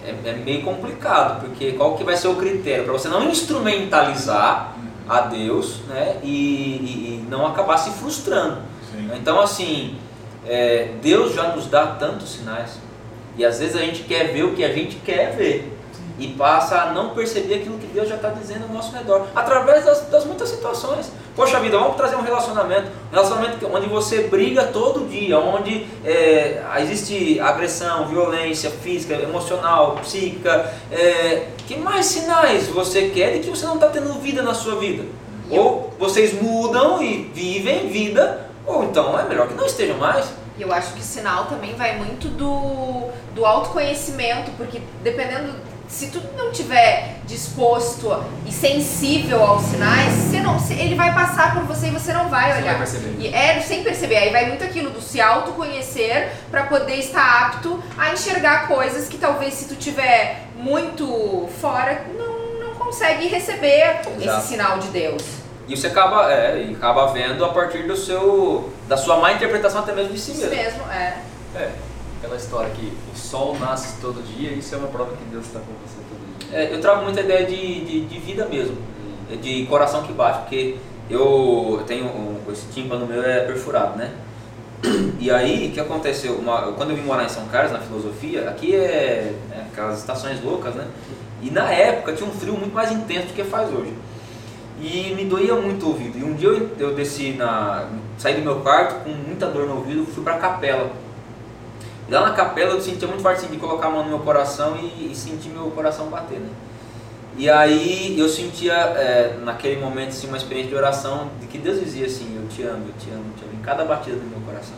É, é meio complicado, porque qual que vai ser o critério? Para você não instrumentalizar a Deus né, e, e- e não acabar se frustrando. Sim. Então assim, é, Deus já nos dá tantos sinais. E às vezes a gente quer ver o que a gente quer ver. E passa a não perceber aquilo que Deus já está dizendo ao nosso redor. Através das, das muitas situações. Poxa vida, vamos trazer um relacionamento. Um relacionamento onde você briga todo dia, onde é, existe agressão, violência física, emocional, psíquica. É, que mais sinais você quer de que você não está tendo vida na sua vida? Ou vocês mudam e vivem vida, ou então é melhor que não estejam mais. E eu acho que sinal também vai muito do, do autoconhecimento, porque dependendo, se tu não tiver disposto e sensível aos sinais, você não, ele vai passar por você e você não vai Você olhar. vai perceber. E é sem perceber, aí vai muito aquilo do se autoconhecer para poder estar apto a enxergar coisas que talvez se tu tiver muito fora, não, não consegue receber Exato. esse sinal de Deus. E você acaba, é, e acaba vendo a partir do seu, da sua má interpretação até mesmo de si Isso mesmo. mesmo, é. É, aquela história que o sol nasce todo dia, isso é uma prova que Deus está com você todo dia. É, eu trago muita ideia de, de, de vida mesmo, de coração que bate, porque eu tenho um, esse tímpano meu é perfurado, né? E aí, o que aconteceu? Uma- quando eu vim morar em São Carlos, na filosofia, aqui é, é aquelas estações loucas, né? E na época tinha um frio muito mais intenso do que faz hoje. E me doía muito o ouvido. E um dia eu, eu desci na. saí do meu quarto com muita dor no ouvido, fui pra capela. Lá na capela eu sentia muito forte assim, de colocar a mão no meu coração e, e sentir meu coração bater, né? E aí eu sentia é, naquele momento assim, uma experiência de oração de que Deus dizia assim, eu te amo, eu te amo, eu te amo, em cada batida do meu coração.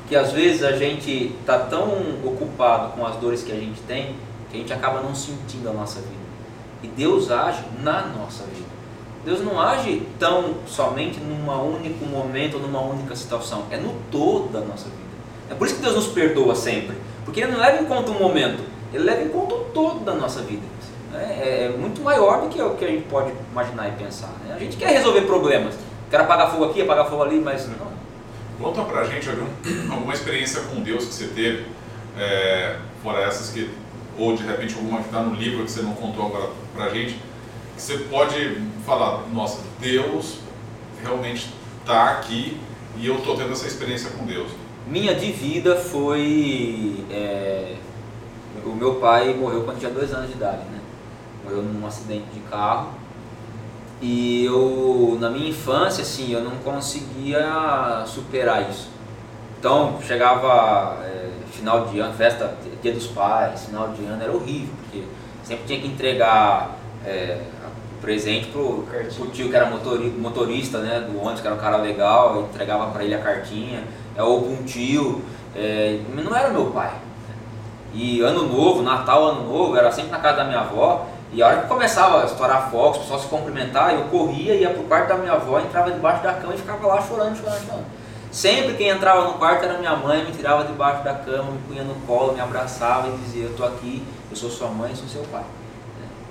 Porque às vezes a gente está tão ocupado com as dores que a gente tem que a gente acaba não sentindo a nossa vida. E Deus age na nossa vida. Deus não age tão somente num único momento ou numa única situação, é no todo da nossa vida. É por isso que Deus nos perdoa sempre, porque Ele não leva em conta um momento, Ele leva em conta o todo da nossa vida. É, é muito maior do que o que a gente pode imaginar e pensar. né? A gente quer resolver problemas, quer apagar fogo aqui, apagar fogo ali, mas não. Conta pra gente algum- alguma experiência com Deus que você teve, é, fora essas que, ou de repente alguma que está no livro que você não contou agora pra gente, que você pode falar, nossa, Deus realmente está aqui e eu estou tendo essa experiência com Deus. Minha de vida foi. é, o meu pai morreu quando tinha dois anos de idade, né? Morreu num acidente de carro. E eu, na minha infância, assim, eu não conseguia superar isso. Então, chegava é, final de ano, festa, dia dos pais, final de ano, era horrível, porque sempre tinha que entregar é, o presente pro, pro tio que era motori- motorista né, do ônibus, que era um cara legal, entregava para ele a cartinha, é, ou para um tio, é, não era meu pai. E ano novo, Natal, ano novo, era sempre na casa da minha avó. E a hora que começava a estourar fogos, o pessoal se cumprimentar, eu corria, ia pro quarto da minha avó, entrava debaixo da cama e ficava lá chorando, chorando, chorando. Sempre quem entrava no quarto era minha mãe, me tirava debaixo da cama, me punha no colo, me abraçava e dizia, eu tô aqui, eu sou sua mãe, sou seu pai.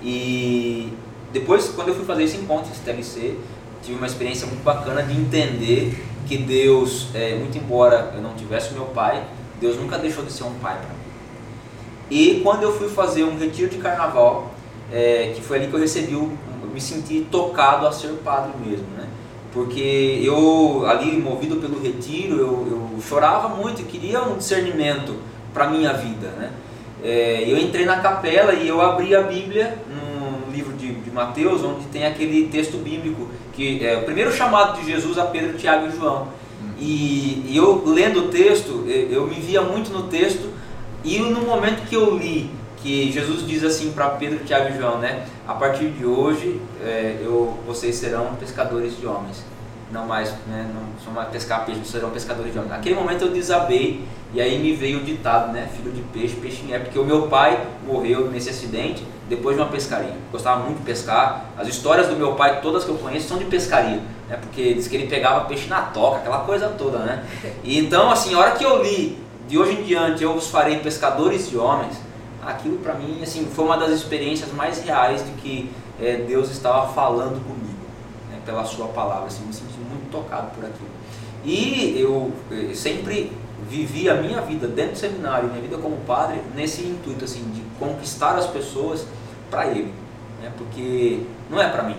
E depois, quando eu fui fazer esse encontro, esse TLC, tive uma experiência muito bacana de entender que Deus, é, muito embora eu não tivesse meu pai, Deus nunca deixou de ser um pai para mim. E quando eu fui fazer um retiro de carnaval, é, que foi ali que eu recebi, eu me senti tocado a ser padre mesmo, né? Porque eu, ali movido pelo retiro, eu, eu chorava muito e queria um discernimento para minha vida, né? É, eu entrei na capela e eu abri a Bíblia no livro de, de Mateus, onde tem aquele texto bíblico que é o primeiro chamado de Jesus a Pedro, Tiago e João. E, e eu lendo o texto, eu, me via muito no texto e no momento que eu li que Jesus diz assim para Pedro, Tiago e João, né? A partir de hoje, é, eu, vocês serão pescadores de homens. Não mais, né? Não são mais pescar peixe, serão pescadores de homens. Naquele momento eu desabei e aí me veio o ditado, né? Filho de peixe, peixe é porque o meu pai morreu nesse acidente depois de uma pescaria. Gostava muito de pescar. As histórias do meu pai, todas que eu conheço, são de pescaria, né? Porque diz que ele pegava peixe na toca, aquela coisa toda, né? E então, assim, a hora que eu li, de hoje em diante eu os farei pescadores de homens, aquilo para mim, assim, foi uma das experiências mais reais de que eh, Deus estava falando comigo, né? Pela sua palavra, assim, me senti muito tocado por aquilo. E eu eh, sempre vivi a minha vida dentro do seminário, minha vida como padre, nesse intuito assim de conquistar as pessoas para Ele, né? porque não é para mim.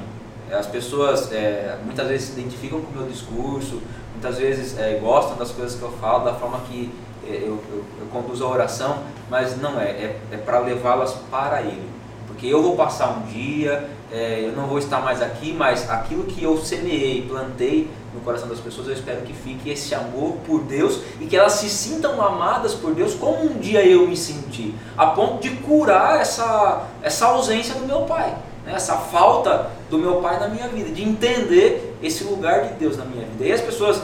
As pessoas é, muitas vezes se identificam com o meu discurso, muitas vezes é, gostam das coisas que eu falo, da forma que é, eu, eu, eu conduzo a oração, mas não é, é, é para levá-las para Ele. Porque eu vou passar um dia, é, eu não vou estar mais aqui, mas aquilo que eu semeei, plantei no coração das pessoas, eu espero que fique esse amor por Deus e que elas se sintam amadas por Deus como um dia eu me senti, a ponto de curar essa, essa ausência do meu pai, né? essa falta do meu pai na minha vida, de entender esse lugar de Deus na minha vida. E as pessoas,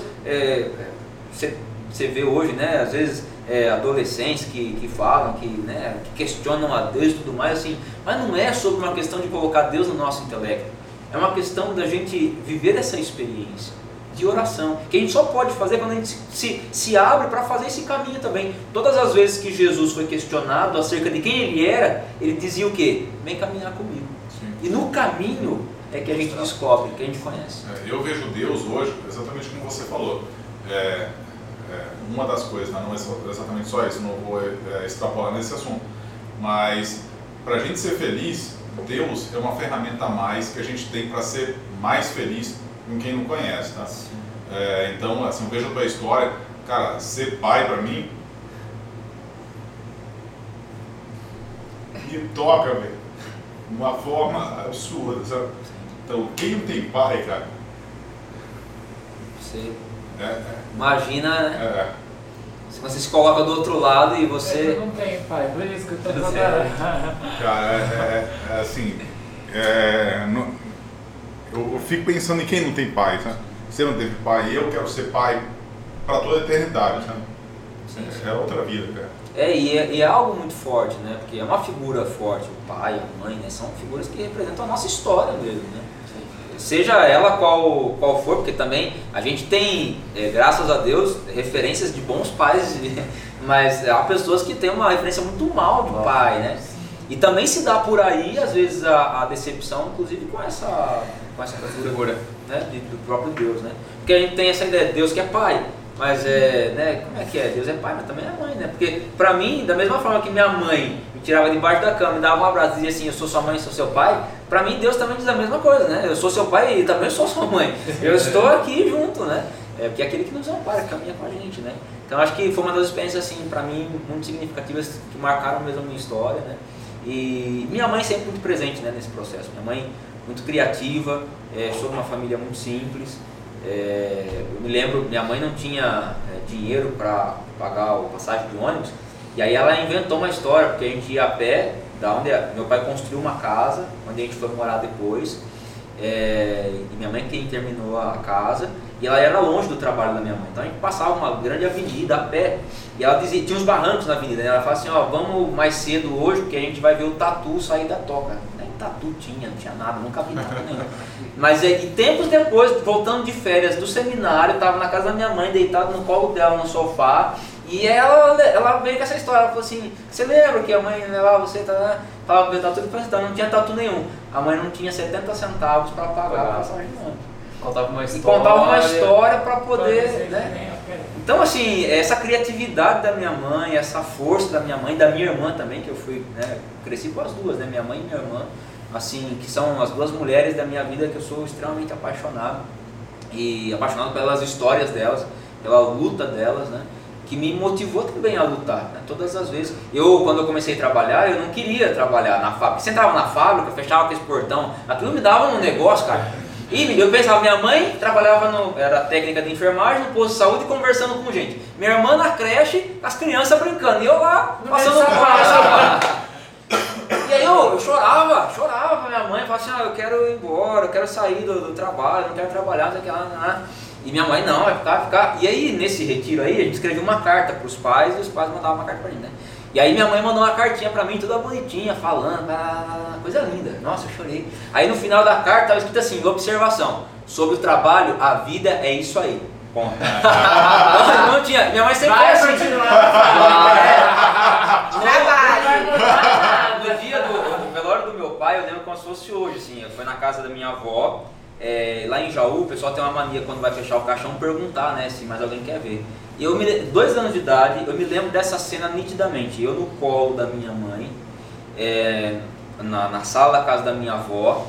você é, vê hoje, né, às vezes é, adolescentes que, que falam, que, né, que questionam a Deus e tudo mais, assim, mas não é sobre uma questão de colocar Deus no nosso intelecto, é uma questão da gente viver essa experiência de oração, que a gente só pode fazer quando a gente se, se abre para fazer esse caminho também. Todas as vezes que Jesus foi questionado acerca de quem ele era, ele dizia o quê? Vem caminhar comigo. Sim. E no caminho é que a gente descobre, que a gente conhece. É, eu vejo Deus hoje exatamente como você falou. É, é, uma das coisas, né? não é exatamente só isso, não vou é, extrapolar nesse assunto, mas para a gente ser feliz, Deus é uma ferramenta a mais que a gente tem para ser mais feliz com quem não conhece, tá? É, então, assim, eu vejo a tua história, cara, ser pai para mim me toca, velho, de uma forma absurda, sabe? Então, quem não tem pai, cara? Você é, é. imagina, né? É. Se você se coloca do outro lado e você. Eu não tenho pai, por isso que eu tô falando. Cara, é, é assim. É, não, eu, eu, fico pensando em quem não tem pai? Você não teve pai, eu quero ser pai para toda a eternidade? Sim, sim. É outra vida, cara. É e, é, e é algo muito forte, né? Porque é uma figura forte, o pai, a mãe, né? São figuras que representam a nossa história mesmo, né? Seja ela qual, qual for, porque também a gente tem, é, graças a Deus, referências de bons pais, <laughs> mas há pessoas que têm uma referência muito mal de pai, né? E também se dá por aí, às vezes, a, a decepção, inclusive com essa, com essa figura né, de, do próprio Deus, né? Porque a gente tem essa ideia de Deus que é pai, mas é, né, como é que é? Deus é pai, mas também é mãe, né? Porque pra mim, da mesma forma que minha mãe tirava debaixo da cama, me dava um abraço e dizia assim, eu sou sua mãe, sou seu pai, pra mim Deus também diz a mesma coisa, né? Eu sou seu pai e também sou sua mãe. <laughs> Eu estou aqui junto, né? É porque é aquele que nos ampara, caminha com a gente, né? Então acho que foi uma das experiências, assim, pra mim, muito significativas, que marcaram mesmo a minha história, né? E minha mãe sempre muito presente né, nesse processo. Minha mãe muito criativa, é, sou de uma família muito simples. É, eu me lembro, minha mãe não tinha é, dinheiro para pagar o passagem de ônibus, e aí ela inventou uma história, porque a gente ia a pé, da onde meu pai construiu uma casa, onde a gente foi morar depois, é, e minha mãe quem terminou a casa, e ela era longe do trabalho da minha mãe. Então a gente passava uma grande avenida a pé. E ela dizia, tinha uns barrancos na avenida. Né? Ela falava assim, ó, vamos mais cedo hoje, porque a gente vai ver o tatu sair da toca. Nem tatu tinha, não tinha nada, nunca vi nada nenhum. Mas é, e tempos depois, voltando de férias do seminário, estava na casa da minha mãe, deitado no colo dela no sofá. E ela, ela veio com essa história, ela falou assim, você lembra que a mãe levava você, tá, tava vendo tatu? Falei, então, não tinha tatu nenhum. A mãe não tinha 70 centavos para pagar a passagem do ônibus. Contava uma história. E contava uma história para poder. Né? Então, assim, essa criatividade da minha mãe, essa força da minha mãe, da minha irmã também, que eu fui, né, cresci com as duas, né, minha mãe e minha irmã, assim, que são as duas mulheres da minha vida que eu sou extremamente apaixonado. E apaixonado pelas histórias delas, pela luta delas, né? Que me motivou também a lutar, né? todas as vezes. Eu, quando eu comecei a trabalhar, eu não queria trabalhar na fábrica. Você entrava na fábrica, fechava aquele portão, aquilo me dava um negócio, cara. E eu pensava, minha mãe trabalhava no, era técnica de enfermagem, no posto de saúde, conversando com gente. Minha irmã na creche, as crianças brincando. E eu lá, passando um E aí eu, eu chorava, chorava minha mãe, falava assim, ah, eu quero ir embora, eu quero sair do, do trabalho, não quero trabalhar, não sei o que lá, E minha mãe, não, vai ficar, vai ficar. E aí, nesse retiro aí, a gente escreveu uma carta para os pais e os pais mandavam uma carta pra gente, né? E aí minha mãe mandou uma cartinha pra mim, toda bonitinha, falando, coisa linda. Nossa, eu chorei. Aí no final da carta estava escrito assim, observação, sobre o trabalho, a vida é isso aí. Ponto. <laughs> não, não tinha, minha mãe sempre Vai assim. continuar. <laughs> Trabalho. No dia do, do velório do meu pai, eu lembro como se fosse hoje, assim, foi na casa da minha avó, é, lá em Jaú, o pessoal tem uma mania quando vai fechar o caixão perguntar, né, se mais alguém quer ver. E eu me, dois anos de idade, eu me lembro dessa cena nitidamente. Eu no colo da minha mãe, é, na, na sala da casa da minha avó,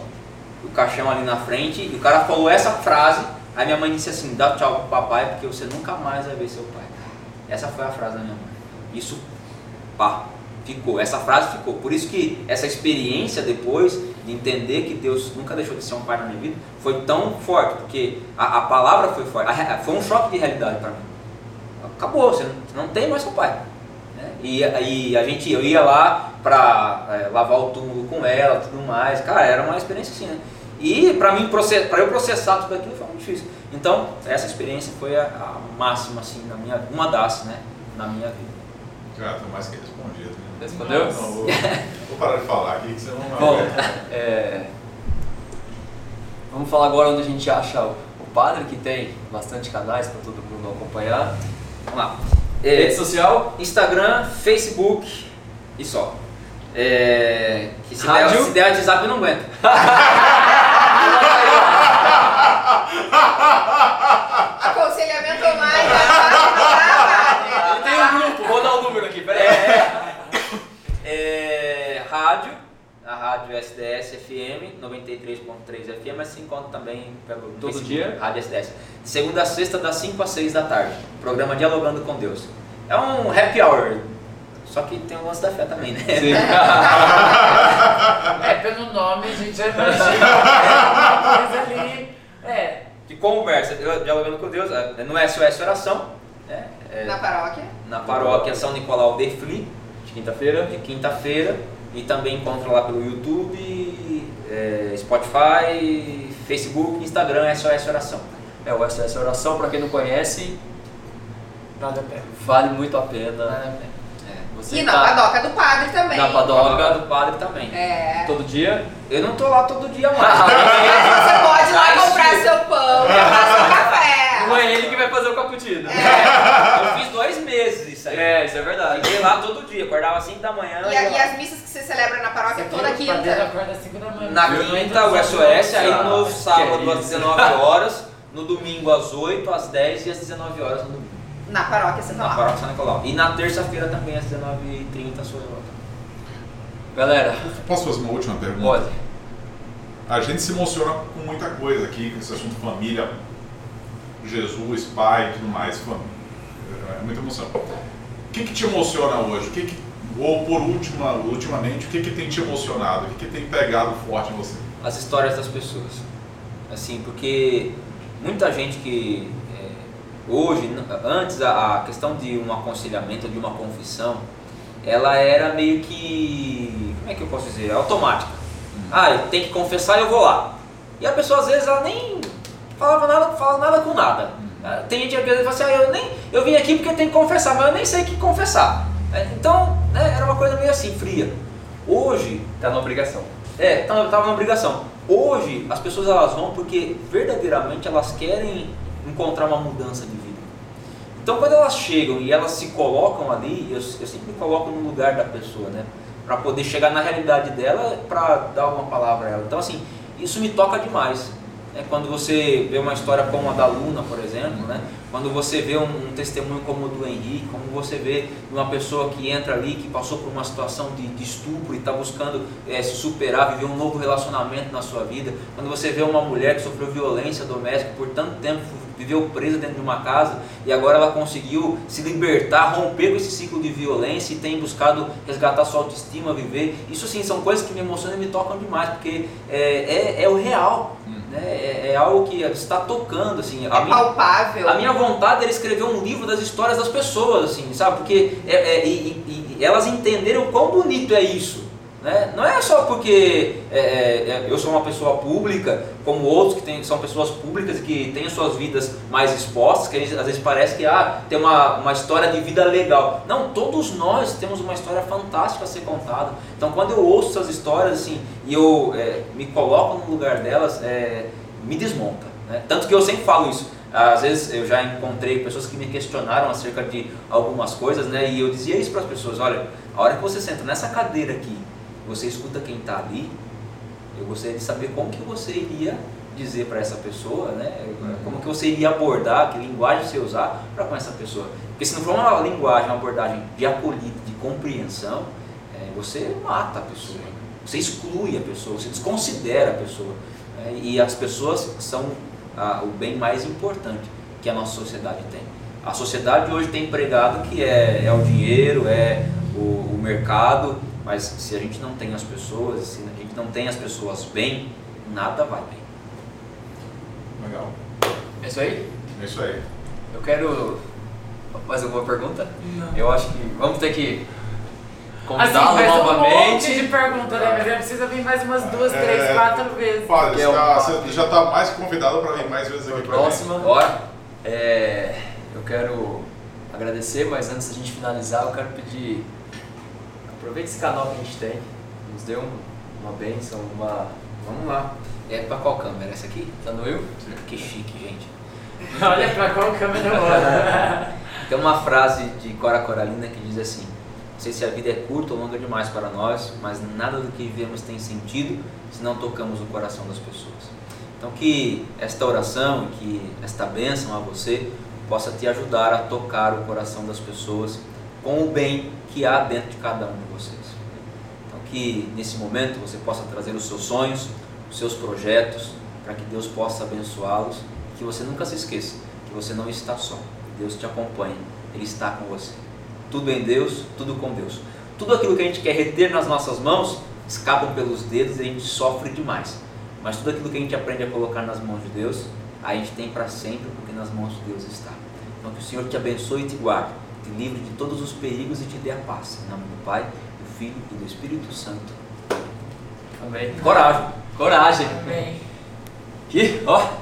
o caixão ali na frente, e o cara falou essa frase, aí minha mãe disse assim, dá tchau pro papai, porque você nunca mais vai ver seu pai. Essa foi a frase da minha mãe. Isso, pá, ficou. Essa frase ficou. Por isso que essa experiência depois de entender que Deus nunca deixou de ser um pai na minha vida foi tão forte, porque a, a palavra foi forte. A foi um choque de realidade para mim. Acabou, você não, não tem mais seu pai. né? E, e a gente, eu ia lá pra é, lavar o túmulo com ela tudo mais. Cara, era uma experiência assim, né? E pra mim, para eu processar tudo aquilo foi muito difícil. Então, essa experiência foi a, a máxima, assim, na minha, uma das, né, na minha vida. Já, tô mais que respondido. né? Respondeu? Não, <laughs> vou, parar de falar aqui que você não vai. Bom, é, vamos falar agora onde a gente acha o, o padre, que tem bastante canais para todo mundo acompanhar. Vamos lá. Rede É, social, Instagram, Facebook e só. É, que se, Rádio? der, se der WhatsApp eu não aguento. <laughs> <laughs> Aconselhamento online, tá? ele tem um grupo, vou dar o número aqui, peraí. É, rádio, a rádio SDS FM 93.3 FM, mas se encontra também pelo Todo Facebook, dia? Rádio SDS. De segunda a sexta, das 5 às 6 da tarde. Programa Dialogando com Deus. É um happy hour, só que tem o lance da fé também, né? Sim. <laughs> <laughs> É, pelo nome a gente já imagina. <laughs> É uma coisa ali. É. De conversa, Dialogando com Deus, é, no SOS Oração, né? É, Na paróquia. na paróquia São Nicolau de Fli, De quinta-feira. de quinta-feira e também encontra lá pelo YouTube, é, Spotify, Facebook, Instagram, SOS Oração. É o SOS Oração, para quem não conhece, Vale a pena. vale muito a pena. Vale a pena. Você E na tá padoca do padre também. na padoca do padre também. É. todo dia. Eu não tô lá todo dia mais. <laughs> Mas você pode ir lá comprar sim. seu pão, comprar seu café. Não é ele que vai fazer o cappuccino. <laughs> Eu fiz dois meses isso aí. É, isso é verdade. Fiquei lá todo dia, acordava às 5 da manhã. E, a- e as missas que você celebra na paróquia toda quinta. acorda às 5 da manhã. Na quinta, entro o às SOS, aí no sábado às isso. 19 <laughs> horas, no domingo às 8, às 10 e às 19 horas no domingo. Na paróquia você tá Na paróquia São Nicolau. E na terça-feira também às 19h30 sou eu. Galera, Posso fazer uma última pergunta? pode. A gente se emociona com muita coisa aqui, com esse assunto família, Jesus, pai e tudo mais, família. É muita emoção. O que, que te emociona hoje? O que que, ou por última, ultimamente, o que, que tem te emocionado? O que, que tem pegado forte em você? as histórias das pessoas. Assim, porque muita gente que é, hoje, antes a, a questão de um aconselhamento, de uma confissão, ela era meio que, como é que eu posso dizer, automática. Ah, eu tenho que confessar e eu vou lá. E a pessoa às vezes ela nem falava nada, falava nada com nada. Ah, Tem gente que fala assim, ah, eu, nem, eu vim aqui porque eu tenho que confessar, mas eu nem sei o que confessar. É, Então, né, era uma coisa meio assim, fria. Hoje, Tá na obrigação. é, tava, tava na obrigação. Hoje, as pessoas elas vão porque verdadeiramente elas querem encontrar uma mudança de vida. Então, quando elas chegam e elas se colocam ali, eu, eu sempre me coloco no lugar da pessoa, né? Para poder chegar na realidade dela, para dar uma palavra a ela. Então, assim, isso me toca demais. Né? Quando você vê uma história como a da Luna, por exemplo, né? Quando você vê um, um testemunho como o do Henrique, como você vê uma pessoa que entra ali, que passou por uma situação de, de estupro e está buscando eh, se superar, viver um novo relacionamento na sua vida. Quando você vê uma mulher que sofreu violência doméstica por tanto tempo, viveu presa dentro de uma casa e agora ela conseguiu se libertar, romper com esse ciclo de violência e tem buscado resgatar sua autoestima, viver. Isso sim, são coisas que me emocionam e me tocam demais, porque é, é, é o real. Né? É, é algo que está tocando, assim. A É minha- palpável. a minha vontade era escrever um livro das histórias das pessoas, assim, sabe? Porque é, é, e, e- e elas entenderam o quão bonito é isso. Né? Não é só porque é, é, é, eu sou uma pessoa pública, como outros que tem, são pessoas públicas e que têm suas vidas mais expostas, que às vezes parece que ah, tem uma, uma história de vida legal. Não, todos nós temos uma história fantástica a ser contada. Então quando eu ouço essas histórias assim, e eu é, me coloco no lugar delas, é, me desmonta. né? Tanto que eu sempre falo isso. Às vezes eu já encontrei pessoas que me questionaram acerca de algumas coisas, né? E eu dizia isso para as pessoas: olha, a hora que você senta nessa cadeira aqui, você escuta quem está ali, eu gostaria de saber como que você iria dizer para essa pessoa, né? Como que você iria abordar, que linguagem você usar para com essa pessoa. Porque se não for uma linguagem, uma abordagem de acolhida, de compreensão, é, você mata a pessoa, você exclui a pessoa, você desconsidera a pessoa. né? E as pessoas são ah, o bem mais importante que a nossa sociedade tem. A sociedade hoje tem empregado que é, é o dinheiro, é o, o mercado, mas se a gente não tem as pessoas, se a gente não tem as pessoas bem, nada vai bem. Legal. É isso aí? É isso aí. Eu quero. Mais alguma pergunta? Não. Eu acho que vamos ter que Assim, convidá-lo um novamente. monte de pergunta, né? Mas ele precisa vir mais umas duas, três, É, quatro vezes. Padre, é um tá- você já está mais que convidado para vir mais vezes aqui para Próxima. Bora? É, eu quero agradecer, mas antes da gente finalizar, eu quero pedir. Aproveite esse canal que a gente tem. Nos dê um- uma bênção, uma. Vamos lá. É para qual câmera? Essa aqui? Tá no eu? Que chique, gente. <laughs> Olha pra qual câmera eu. <laughs> Tem uma frase de Cora Coralina que diz assim: Não sei se a vida é curta ou longa demais para nós, mas nada do que vivemos tem sentido se não tocamos o coração das pessoas. Então, que esta oração, que esta bênção a você possa te ajudar a tocar o coração das pessoas com o bem que há dentro de cada um de vocês. Então, que nesse momento você possa trazer os seus sonhos, os seus projetos, para que Deus possa abençoá-los. Que você nunca se esqueça que você não está só. Deus te acompanha, Ele está com você. Tudo em Deus, tudo com Deus. Tudo aquilo que a gente quer reter nas nossas mãos escapa pelos dedos e a gente sofre demais. Mas tudo aquilo que a gente aprende a colocar nas mãos de Deus, a gente tem para sempre, porque nas mãos de Deus está. Então que o Senhor te abençoe e te guarde, te livre de todos os perigos e te dê a paz. Em nome do Pai, do Filho e do Espírito Santo. Amém. Coragem! Coragem. Bem, Aqui, ó. <laughs>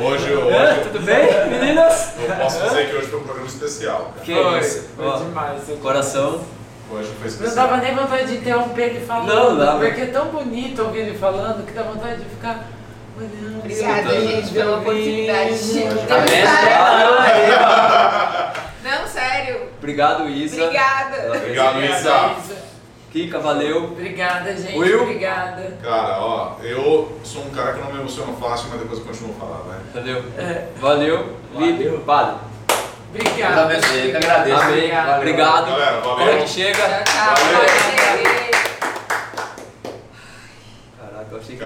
Hoje, hoje Tudo bem, meninas? eu posso dizer que hoje foi um programa especial. cara. Que foi, isso? foi Ó, demais. coração. Hoje foi Não especial. dava nem vontade de interromper ele falando, Não, dava. porque é tão bonito ouvir ele falando que dá vontade de ficar. Obrigada, gente, pela oportunidade de Tá vendo? entrevistar. Não, sério. Obrigado, Isa. Obrigada. Obrigado, Isa. Kika, valeu. Obrigada, gente. Will? Obrigada. Cara, ó, eu sou um cara que não me emociono fácil, mas depois eu continuo a falar, vai. Entendeu? É, Valeu. Lipe, padre. Deus obrigada. abençoe, eu que agradeço. Amém. Obrigado. Obrigado. Galera, valeu. Corre que chega. Tchau, tchau. Valeu. Beijo. Caraca, eu achei que